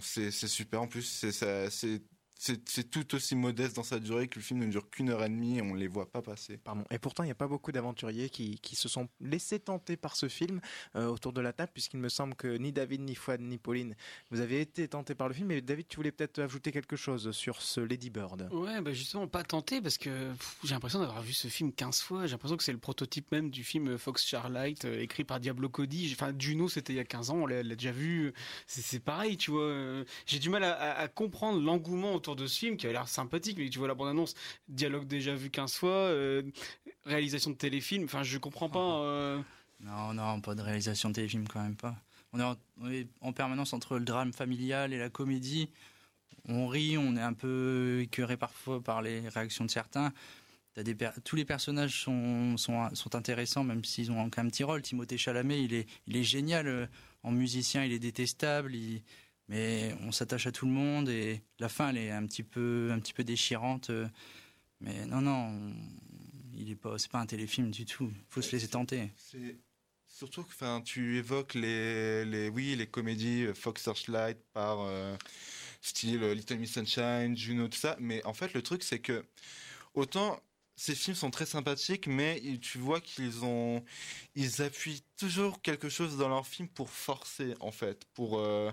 c'est, super. En plus, c'est, c'est, tout aussi modeste dans sa durée que le film ne dure qu'une heure et demie et on les voit pas passer.
Pardon. Et pourtant, il n'y a pas beaucoup d'aventuriers qui, qui se sont laissés tenter par ce film euh, autour de la table, puisqu'il me semble que ni David, ni Fouad, ni Pauline, vous avez été tentés par le film. Mais David, tu voulais peut-être ajouter quelque chose sur ce Lady Bird
Ouais, bah justement, pas tenté parce que j'ai l'impression d'avoir vu ce film 15 fois. J'ai l'impression que c'est le prototype même du film Fox Starlight euh, écrit par Diablo Cody. Enfin, Juno, c'était il y a 15 ans, on l'a déjà vu. C'est pareil, tu vois. euh, J'ai du mal à, à- à comprendre l'engouement autour de ce film qui a l'air sympathique, mais tu vois la bande-annonce, dialogue déjà vu 15 fois, euh, réalisation de téléfilm. Enfin, je comprends pas. euh,
Non, non, pas de réalisation de téléfilm quand même pas. On est, en, on est en permanence entre le drame familial et la comédie. On rit, on est un peu écœuré parfois par les réactions de certains. Des tous les personnages sont, sont, sont intéressants, même s'ils ont qu'un petit rôle. Timothée Chalamet, il est, il est génial euh, en musicien, il est détestable, il- mais on s'attache à tout le monde et la fin, elle est un petit peu, un petit peu déchirante. Mais non, non, on- il est pas, c'est pas un téléfilm du tout. Faut se laisser tenter.
C'est surtout que enfin, tu évoques les, les, oui, les comédies euh, Fox Searchlight par euh, style euh, Little Miss Sunshine, Juno, tout ça. Mais en fait, le truc, c'est que autant ces films sont très sympathiques, mais tu vois qu'ils ont, ils appuient toujours quelque chose dans leur film pour forcer, en fait. Pour euh,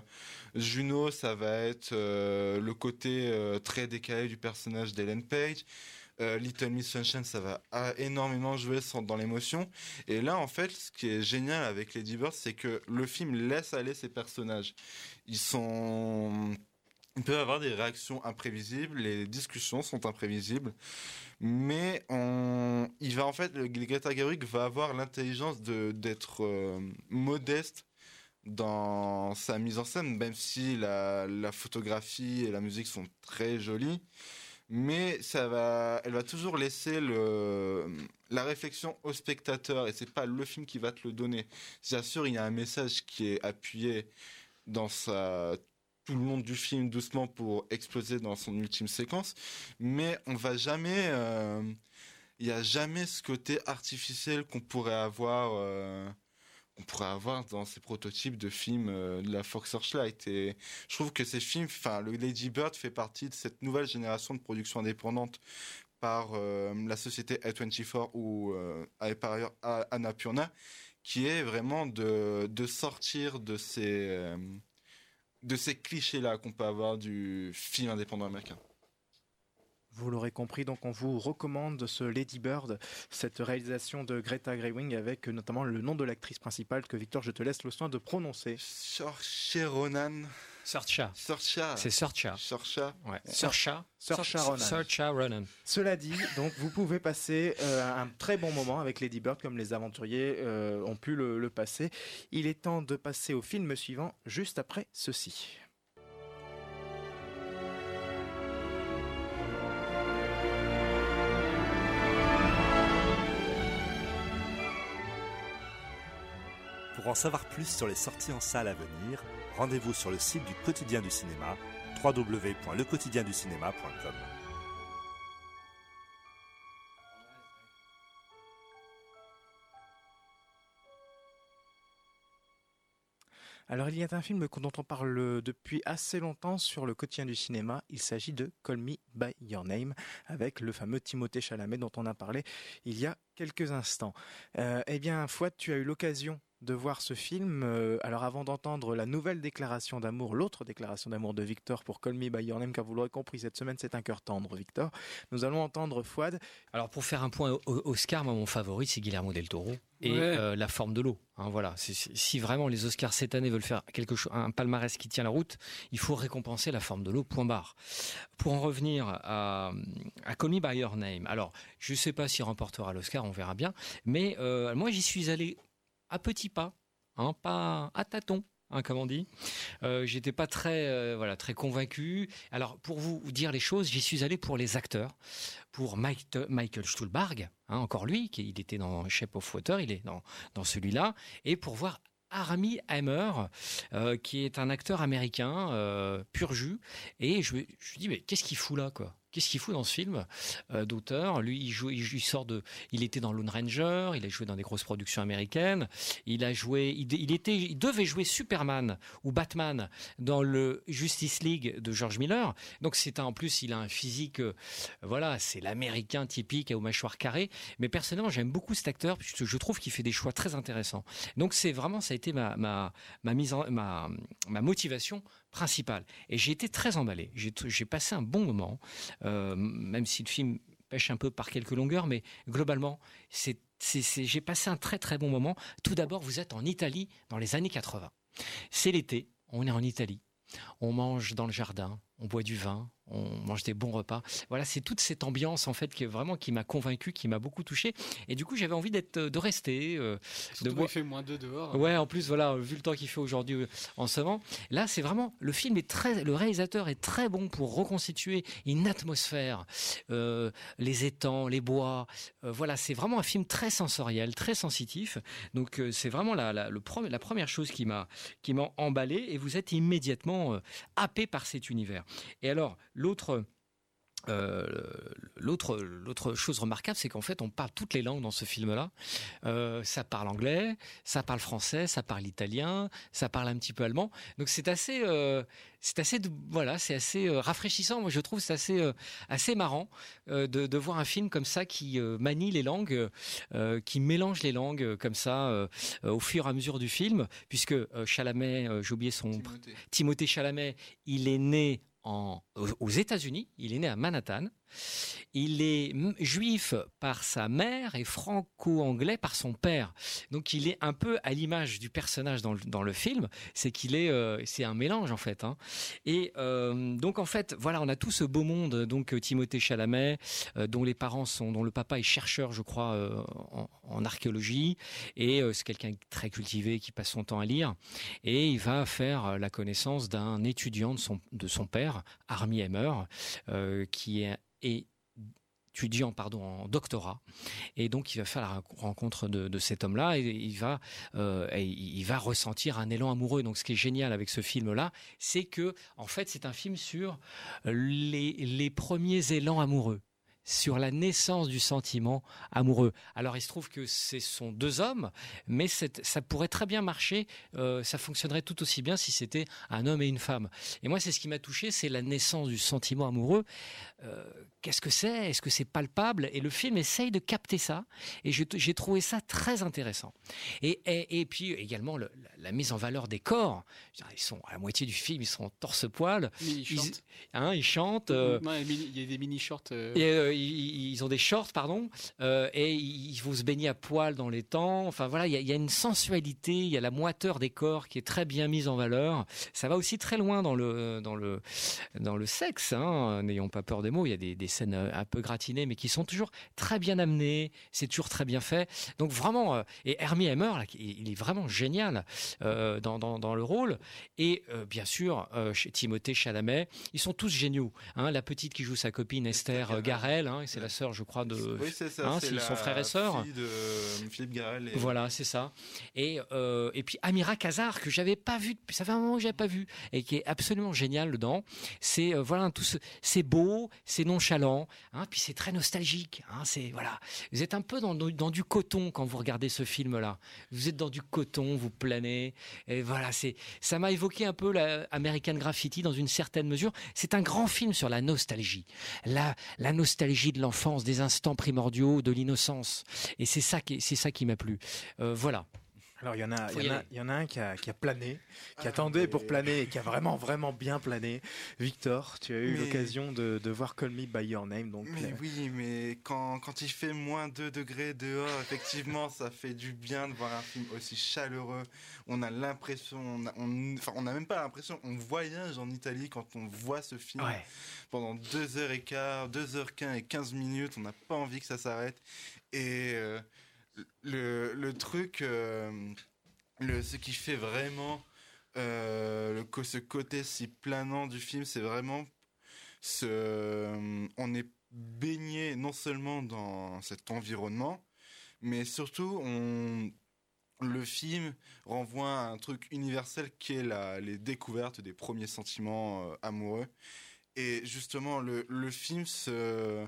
Juno, ça va être euh, le côté euh, très décalé du personnage d'Ellen Page. Little Miss Sunshine, ça va ah, énormément jouer dans l'émotion. Et là, en fait, ce qui est génial avec Lady Bird, c'est que le film laisse aller ses personnages. Ils sont, ils peuvent avoir des réactions imprévisibles, les discussions sont imprévisibles, mais on, il va en fait, le Greta Gerwig va avoir l'intelligence d'être euh, modeste dans sa mise en scène, même si la, la photographie et la musique sont très jolies mais ça va, elle va toujours laisser le, la réflexion au spectateur et c'est pas le film qui va te le donner. Bien sûr, il y a un message qui est appuyé dans sa, tout le long du film doucement pour exploser dans son ultime séquence, mais on va jamais, euh, il y a jamais ce côté artificiel qu'on pourrait avoir, euh, qu'on pourrait avoir dans ces prototypes de films euh, de la Fox Searchlight. Et je trouve que ces films, enfin, le Lady Bird fait partie de cette nouvelle génération de production indépendante par euh, la société A24 ou euh, par ailleurs Annapurna, qui est vraiment de, de sortir de ces, euh, de ces clichés-là qu'on peut avoir du film indépendant américain.
Vous l'aurez compris, donc on vous recommande ce Lady Bird, cette réalisation de Greta Gerwig avec euh, notamment le nom de l'actrice principale que Victor, je te laisse le soin de prononcer.
Saoirse Ronan.
Sorcha.
Sorcha.
C'est Sorcha.
Sorcha.
Ouais. Sorcha.
Saoirse Ronan.
Sorcha Ronan.
Cela dit, donc vous pouvez passer euh, un très bon moment avec Lady Bird comme les aventuriers euh, ont pu le, le passer. Il est temps de passer au film suivant juste après ceci.
Pour en savoir plus sur les sorties en salle à venir, rendez-vous sur le site du quotidien du cinéma www.lequotidienducinéma.com.
Alors il y a un film dont on parle depuis assez longtemps sur le quotidien du cinéma. Il s'agit de Call Me By Your Name avec le fameux Timothée Chalamet dont on a parlé il y a quelques instants. Euh, eh bien, Fouad, tu as eu l'occasion de voir ce film. Euh, alors avant d'entendre la nouvelle déclaration d'amour, l'autre déclaration d'amour de Victor pour Call Me By Your Name, car vous l'aurez compris, cette semaine c'est un cœur tendre, Victor. Nous allons entendre Fouad.
Alors pour faire un point Oscar, moi mon favori c'est Guillermo del Toro et
Ouais.
euh, La forme de l'eau. Hein, voilà, si vraiment les Oscars cette année veulent faire quelque chose, un palmarès qui tient la route, il faut récompenser La forme de l'eau. Point barre. Pour en revenir à, à Call Me By Your Name. Alors je sais pas s'il remportera l'Oscar, on verra bien. Mais euh, moi j'y suis allé à petits pas, hein, pas à tâtons. Hein, comme on dit, euh, j'étais pas très, euh, voilà, très convaincu. Alors, pour vous dire les choses, j'y suis allé pour les acteurs, pour Mike- Michael Stuhlbarg, hein, encore lui, qui il était dans Shape of Water, il est dans, dans celui-là, et pour voir Armie Hammer, euh, qui est un acteur américain euh, pur jus, et je je me suis dit mais qu'est-ce qu'il fout là quoi? Qu'est-ce qu'il fout dans ce film euh, d'auteur? Lui, il, joue, il, sort de, il était dans Lone Ranger, il a joué dans des grosses productions américaines, il a joué, il, était, il devait jouer Superman ou Batman dans le Justice League de George Miller. Donc c'est en plus, il a un physique, euh, voilà, c'est l'américain typique aux mâchoires carrées. Mais personnellement, j'aime beaucoup cet acteur puisque je trouve qu'il fait des choix très intéressants. Donc c'est vraiment, ça a été ma mise en, ma, ma motivation principale. Et j'ai été très emballé. J'ai passé un bon moment, euh, même si le film pêche un peu par quelques longueurs, mais globalement, j'ai passé un très très bon moment. Tout d'abord, vous êtes en Italie dans les années 80. C'est l'été, on est en Italie, on mange dans le jardin, on boit du vin, on mange des bons repas. Voilà, c'est toute cette ambiance en fait qui est vraiment qui m'a convaincu, qui m'a beaucoup touché. Et du coup, j'avais envie d'être, de rester, euh, de boire-
il fait moins 2 dehors.
Ouais, en plus, voilà, vu le temps qu'il fait aujourd'hui euh, en ce moment, là, c'est vraiment le film est très, le réalisateur est très bon pour reconstituer une atmosphère, euh, les étangs, les bois. euh, voilà, c'est vraiment un film très sensoriel, très sensitif. Donc, euh, c'est vraiment la, la, le pre- la première chose qui m'a qui m'a emballé et vous êtes immédiatement euh, happé par cet univers. Et alors, l'autre. Euh, l'autre l'autre chose remarquable c'est qu'en fait on parle toutes les langues dans ce film là ça parle anglais ça parle français ça parle italien ça parle un petit peu allemand donc c'est assez euh, c'est assez voilà c'est assez euh, rafraîchissant moi je trouve c'est assez euh, assez marrant euh, de, de voir un film comme ça qui euh, manie les langues euh, qui mélange les langues euh, comme ça euh, euh, au fur et à mesure du film puisque euh, Chalamet euh, j'ai oublié son
Timothée.
Timothée Chalamet, il est né en, aux- États-Unis, il est né à Manhattan. Il est juif par sa mère et franco-anglais par son père. Donc il est un peu à l'image du personnage dans le, dans le film, c'est qu'il est, euh, c'est un mélange en fait. hein. Et euh, donc en fait, voilà, on a tout ce beau monde. Donc euh, Timothée Chalamet, dont les parents sont, dont le papa est chercheur, je crois, en, archéologie, et c'est quelqu'un très cultivé qui passe son temps à lire. Et il va faire la connaissance d'un étudiant de son, de son père, Hammer, euh, qui est, étudiant pardon en doctorat. Et donc il va faire la rencontre de, cet homme-là et il va euh, il va ressentir un élan amoureux. Donc ce qui est génial avec ce film-là c'est que en fait c'est un film sur les, les premiers élans amoureux sur la naissance du sentiment amoureux. Alors il se trouve que ce sont deux hommes, mais ça pourrait très bien marcher, euh, ça fonctionnerait tout aussi bien si c'était un homme et une femme. Et moi c'est ce qui m'a touché, c'est la naissance du sentiment amoureux. Euh, Qu'est-ce que c'est? Est-ce que c'est palpable? Et le film essaye de capter ça, et j'ai trouvé ça très intéressant. Et, et, et puis également le- la, mise en valeur des corps. Ils sont à la moitié du film, ils sont torse-poil.
Mais ils chantent.
hein, ils chantent. euh,
il y a des mini
ils, ils ont des shorts, pardon, euh, et ils vont se baigner à poil dans les temps. Enfin voilà, il y a, il y a une sensualité, il y a la moiteur des corps qui est très bien mise en valeur. Ça va aussi très loin dans le dans le dans le sexe. Hein. N'ayons pas peur des mots. Il y a des, des scènes euh, un peu gratinées, mais qui sont toujours très bien amenées. C'est toujours très bien fait. Donc vraiment, euh, et Hermie Hammer, là, il est vraiment génial euh, dans, dans, dans le rôle. Et euh, bien sûr, chez Timothée Chalamet, ils sont tous géniaux. Hein. La petite qui joue sa copine Esther euh, Garel, hein, et c'est la sœur, je crois, de.
Oui, c'est ça.
hein,
c'est
ils
la
sont frères et
fille de euh, Philippe Garel. Et...
Voilà, c'est ça. Et, euh, et puis Amira Kazar, que j'avais pas vu, depuis- ça fait un moment que j'avais pas vu, et qui est absolument génial dedans. C'est euh, voilà, tout ce- c'est beau, c'est nonchalant, hein, puis c'est très nostalgique. Hein, c'est voilà, vous êtes un peu dans, dans du coton quand vous regardez ce film-là. Vous êtes dans du coton, vous planez, et voilà, c'est ça m'a évoqué un peu la American Graffiti dans une certaine mesure. C'est un grand film sur la nostalgie, la la nostalgie de l'enfance, des instants primordiaux, de l'innocence. Et c'est ça qui qui m'a plu. Euh, voilà.
Alors il y en a, il y
y
en a, y en a un qui a, qui a plané, qui attendait pour planer et qui a vraiment vraiment bien plané. Victor, tu as eu
Mais-
l'occasion de, de voir Call Me by Your Name, donc
Mais
euh,
oui, mais quand, quand il fait moins 2 degrés dehors, effectivement, ça fait du bien de voir un film aussi chaleureux. On a l'impression, on a- on- enfin, on n'a même pas l'impression, on voyage en Italie quand on voit ce film.
Ouais.
Pendant 2 heures et quart, 2 heures 15 et 15 minutes, on n'a pas envie que ça s'arrête. Et euh, le, le truc, euh, ce qui fait vraiment euh, ce côté si planant du film, c'est vraiment euh, on est baigné non seulement dans cet environnement, mais surtout le film renvoie à un truc universel qui est la, les découvertes des premiers sentiments euh, amoureux. Et justement, le, le film se,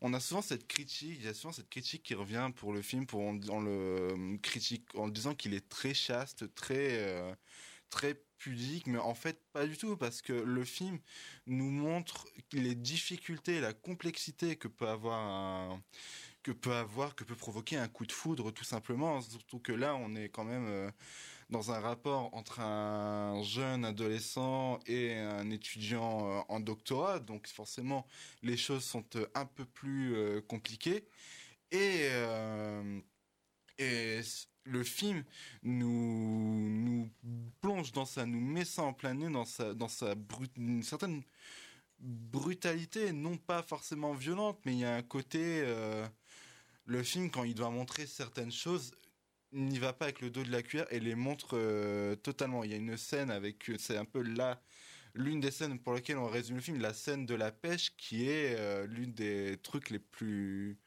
on a souvent cette critique, il y a souvent cette critique qui revient pour le film, pour en, le euh, critique, en disant qu'il est très chaste, très euh, très pudique, mais en fait pas du tout, parce que le film nous montre les difficultés, la complexité que peut avoir que peut avoir, que peut provoquer un coup de foudre tout simplement, surtout que là on est quand même euh, dans un rapport entre un jeune adolescent et un étudiant euh, en doctorat, donc forcément les choses sont euh, un peu plus euh, compliquées. Et le film nous plonge dans ça, nous met ça en plein nez dans sa dans sa une certaine brutalité, non pas forcément violente, mais il y a un côté le film quand il doit montrer certaines choses n'y va pas avec le dos de la cuillère et les montre euh, totalement. Il y a une scène avec c'est un peu là l'une des scènes pour lesquelles on résume le film, la scène de la pêche qui est euh, l'une des trucs les plus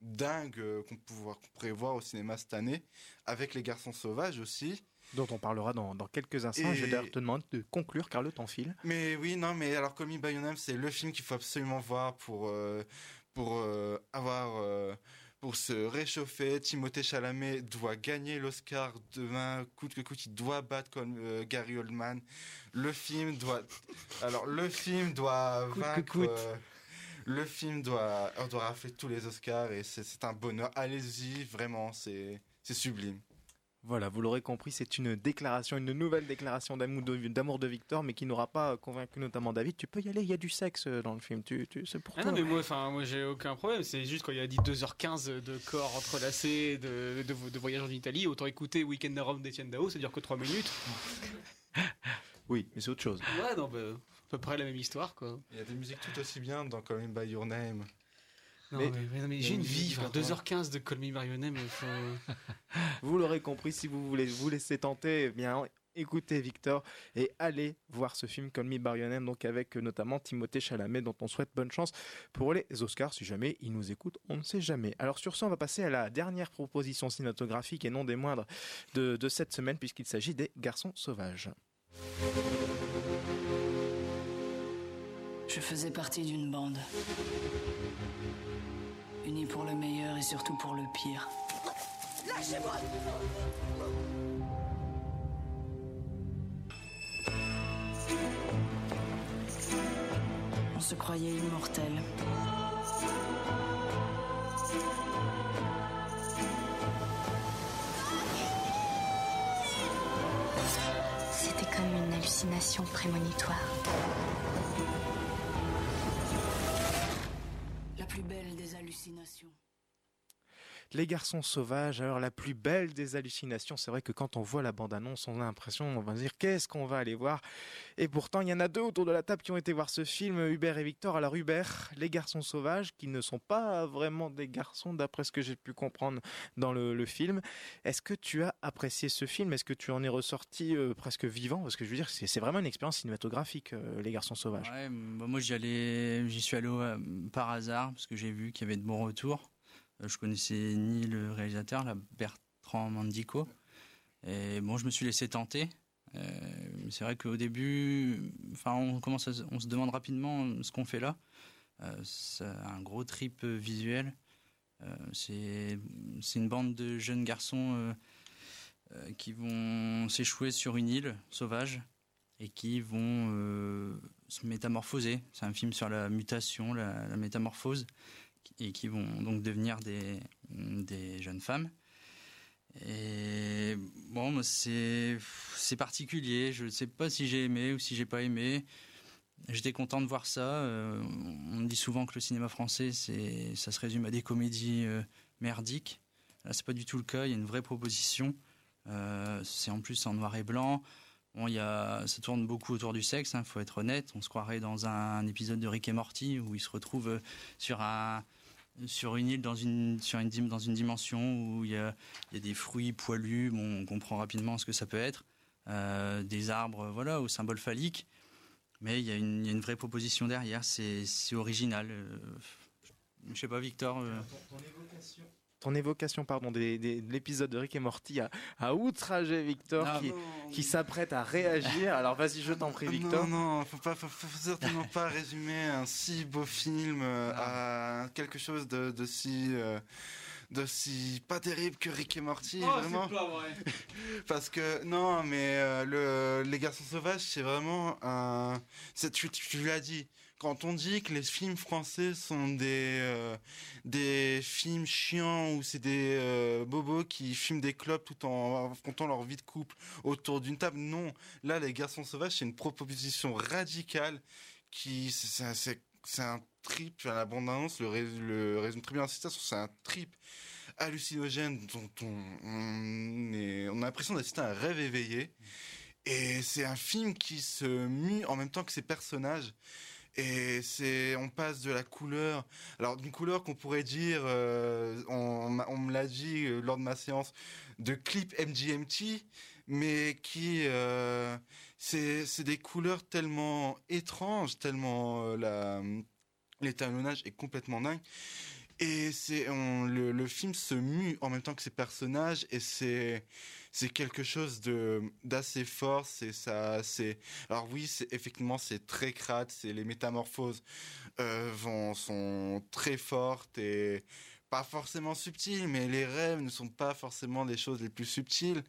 dingues euh, qu'on pourra- qu'on pourrait voir au cinéma cette année, avec les garçons sauvages aussi.
dont on parlera dans, dans quelques instants.
Et-
Je vais d'ailleurs te demander de conclure car le temps file.
Mais oui, non, mais alors Me By Your c'est le film qu'il faut absolument voir pour euh, pour euh, avoir euh, pour se réchauffer. Timothée Chalamet doit gagner l'Oscar demain, coûte que coûte, il doit battre comme euh, Gary Oldman. Le film doit alors le film doit
Coûte que
vaincre.
coûte.
euh, le film doit on doit rafler tous les Oscars et c'est un bonheur. Allez-y, vraiment, c'est sublime.
Voilà, vous l'aurez compris, c'est une déclaration, une nouvelle déclaration d'amour de, Victor, mais qui n'aura pas convaincu notamment David. Tu peux y aller, il y a du sexe euh, dans le film. Tu, tu, c'est pour
Ah
toi.
non, mais moi, enfin, moi, j'ai aucun problème. C'est juste quand il a dit 2h15 de corps entrelacés, de, de, de voyage en Italie, autant écouter Weekend Rome d'Etienne Dao, ça dure que 3 minutes. *laughs*
Oui, mais c'est autre chose.
Ouais, non, bah, à peu près la même histoire, quoi.
Il y a des musiques tout aussi bien dans Call Me By Your Name.
Non,
Mais-
mais, mais non, mais
il y a
j'ai une vie,
musique
enfin,
dans toi.
2h15 de Call Me faut... *laughs*
Vous l'aurez compris, si vous voulez vous laisser tenter, eh bien écoutez Victor et allez voir ce film Call Me donc avec euh, notamment Timothée Chalamet, dont on souhaite bonne chance pour les Oscars. Si jamais il nous écoute, on ne sait jamais. Alors sur ce, on va passer à la dernière proposition cinématographique et non des moindres de, de cette semaine, puisqu'il s'agit des Garçons Sauvages.
Je faisais partie d'une bande. Unie pour le meilleur et surtout pour le pire.
Lâchez-moi
On se croyait immortel.
C'était comme une hallucination prémonitoire.
Les garçons sauvages, alors la plus belle des hallucinations, c'est vrai que quand on voit la bande-annonce, on a l'impression, on va dire qu'est-ce qu'on va aller voir? Et pourtant, il y en a deux autour de la table qui ont été voir ce film, Hubert et Victor. Alors Hubert, les garçons sauvages, qui ne sont pas vraiment des garçons d'après ce que j'ai pu comprendre dans le, film. Est-ce que tu as apprécié ce film? Est-ce que tu en es ressorti euh, presque vivant? Parce que je veux dire, c'est vraiment une expérience cinématographique, euh, les garçons sauvages.
Moi j'y allais, j'y suis allé par hasard parce que j'ai vu qu'il y avait de bons retours. Euh, je connaissais ni le réalisateur, là, Bertrand Mandico. Et bon, je me suis laissé tenter. Euh, c'est vrai qu'au début, enfin, on commence, on se demande rapidement ce qu'on fait là. Euh, c'est un gros trip euh, visuel. Euh, c'est une bande de jeunes garçons euh, euh, qui vont s'échouer sur une île sauvage et qui vont euh, se métamorphoser. C'est un film sur la mutation, la métamorphose, et qui vont donc devenir des, des jeunes femmes. Et bon, c'est particulier. Je ne sais pas si j'ai aimé ou si j'ai pas aimé. J'étais content de voir ça. Euh, on dit souvent que le cinéma français, ça se résume à des comédies euh, merdiques. Là, c'est pas du tout le cas. Il y a une vraie proposition. Euh, c'est en plus en noir et blanc. Bon, y a, ça tourne beaucoup autour du sexe, il faut être honnête. On se croirait dans un, épisode de Rick et Morty où ils se retrouvent euh, sur, un, sur une île, dans une, sur une, dans une dimension où il y, a, y a des fruits poilus. Bon, on comprend rapidement ce que ça peut être. Euh, des arbres, voilà, au symbole phallique. Mais il y, a une, il y a une vraie proposition derrière. C'est c'est original. Euh, je sais pas, Victor. euh,
Ton évocation pardon, des- des- de l'épisode de Rick et Morty a, a outragé Victor
Ah
qui, s'apprête à réagir. Alors vas-y, je t'en prie, Victor.
Non, non, faut pas, faut, faut certainement pas résumer un si beau film euh, à quelque chose de, de si, euh, de si pas terrible que Rick et Morty,
Oh, c'est
vraiment.
pas vrai. *laughs*
Parce que non, mais euh, le, les garçons sauvages, c'est vraiment un. c'est- Tu, tu l'as dit. Quand on dit que les films français sont des euh, des films chiants ou c'est des euh, bobos qui fument des clopes tout en affrontant leur vie de couple autour d'une table, non. Là, les garçons sauvages, c'est une proposition radicale qui c'est- un trip. La bande annonce le, rés- le résume très bien. C'est c'est un trip hallucinogène dont on, on a l'impression d'assister à un rêve éveillé. Et c'est un film qui se mue en même temps que ses personnages. Et c'est, on passe de la couleur, alors d'une couleur qu'on pourrait dire, euh, on, me l'a dit euh, lors de ma séance, de clip MGMT, mais qui, euh, c'est, des couleurs tellement étranges, tellement euh, la, l'étalonnage est complètement dingue. Et c'est le, le film se mue en même temps que ses personnages et c'est c'est quelque chose de d'assez fort. C'est ça. C'est alors oui, c'est effectivement c'est très crade. C'est les métamorphoses euh, vont sont très fortes et pas forcément subtiles, mais les rêves ne sont pas forcément les choses les plus subtiles.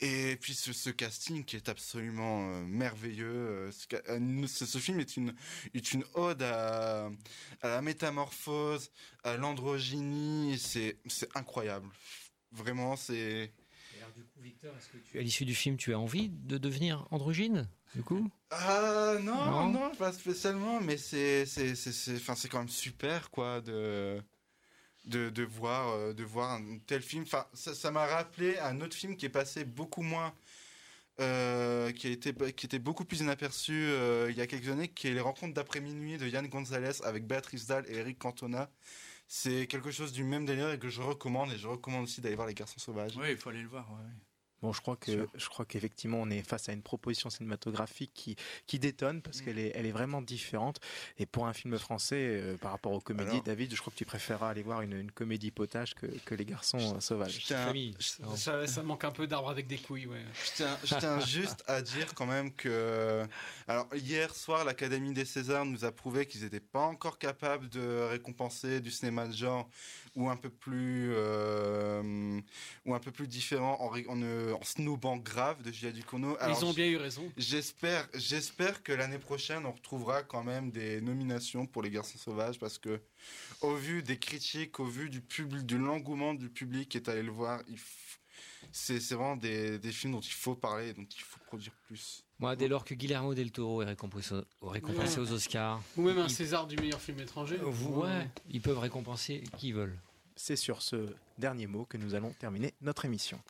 Et puis ce, casting qui est absolument euh, merveilleux. euh, ce, film est une, est une ode à, la métamorphose, à l'androgynie. C'est c'est incroyable. Vraiment, c'est.
À l'issue du film, tu as envie de devenir androgyne, du coup?
Ah non,
Non?
non, pas spécialement, mais c'est c'est c'est c'est enfin c'est quand même super quoi de de de voir euh, de voir un tel film. Enfin ça ça m'a rappelé un autre film qui est passé beaucoup moins euh, qui a été qui était beaucoup plus inaperçu euh, il y a quelques années qui est les rencontres d'après minuit de Yann Gonzalez avec Béatrice Dalle et Eric Cantona. C'est quelque chose du même délire et que je recommande et je recommande aussi d'aller voir Les Garçons Sauvages.
Oui, il faut aller le voir. ouais, ouais.
Bon, je crois que je crois qu'effectivement on est face à une proposition cinématographique qui qui détonne parce qu'elle est elle est vraiment différente. Et pour un film français euh, par rapport aux comédies,
Alors-
David, je crois que tu préféreras aller voir une, une comédie potage que, que les garçons euh, sauvages.
tiens-
Ça, ça manque un peu d'arbre avec des couilles, ouais.
Je tiens, je tiens juste à dire quand même que, alors hier soir, l'Académie des Césars nous a prouvé qu'ils n'étaient pas encore capables de récompenser du cinéma de genre ou un peu plus, euh, ou un peu plus différent en, en, euh, en snobant grave de Julia Ducournau.
Ils ont bien eu raison.
J'espère, j'espère que l'année prochaine on retrouvera quand même des nominations pour les Garçons Sauvages parce que, au vu des critiques, au vu du public, de l'engouement du public qui est allé le voir, c'est c'est vraiment des, des films dont il faut parler et dont il faut produire plus.
Moi, dès lors que Guillermo del Toro est récompensé, récompensé aux Oscars.
Ou même un César du meilleur film étranger.
Ouais, ils peuvent récompenser qui veulent.
C'est sur ce dernier mot que nous allons terminer notre émission.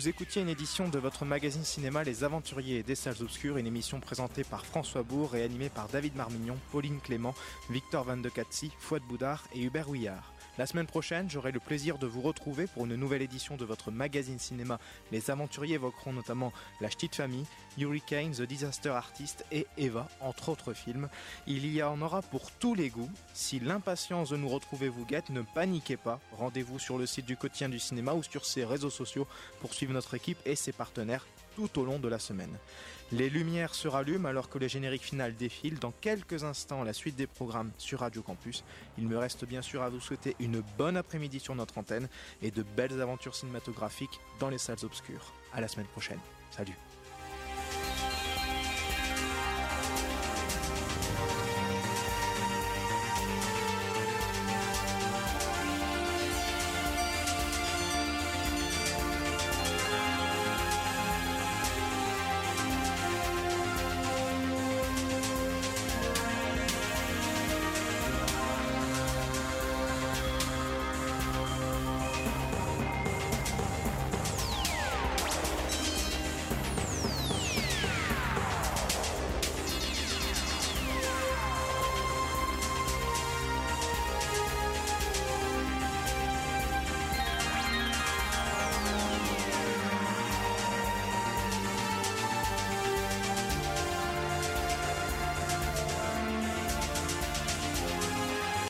Vous écoutiez une édition de votre magazine cinéma Les Aventuriers des Salles Obscures, une émission présentée par François Bourg et animée par David Marmignon, Pauline Clément, Victor Van de Catsi, Fouad Boudard et Hubert Houillard. La semaine prochaine, j'aurai le plaisir de vous retrouver pour une nouvelle édition de votre magazine cinéma. Les aventuriers évoqueront notamment La Petite Famille, Hurricane, The Disaster Artist et Eva, entre autres films. Il y en aura pour tous les goûts. Si l'impatience de nous retrouver vous guette, ne paniquez pas. Rendez-vous sur le site du quotidien du cinéma ou sur ses réseaux sociaux pour suivre notre équipe et ses partenaires tout au long de la semaine. Les lumières se rallument alors que le générique final défile. Dans quelques instants, la suite des programmes sur Radio Campus. Il me reste bien sûr à vous souhaiter une bonne après-midi sur notre antenne et de belles aventures cinématographiques dans les salles obscures. À la semaine prochaine. Salut.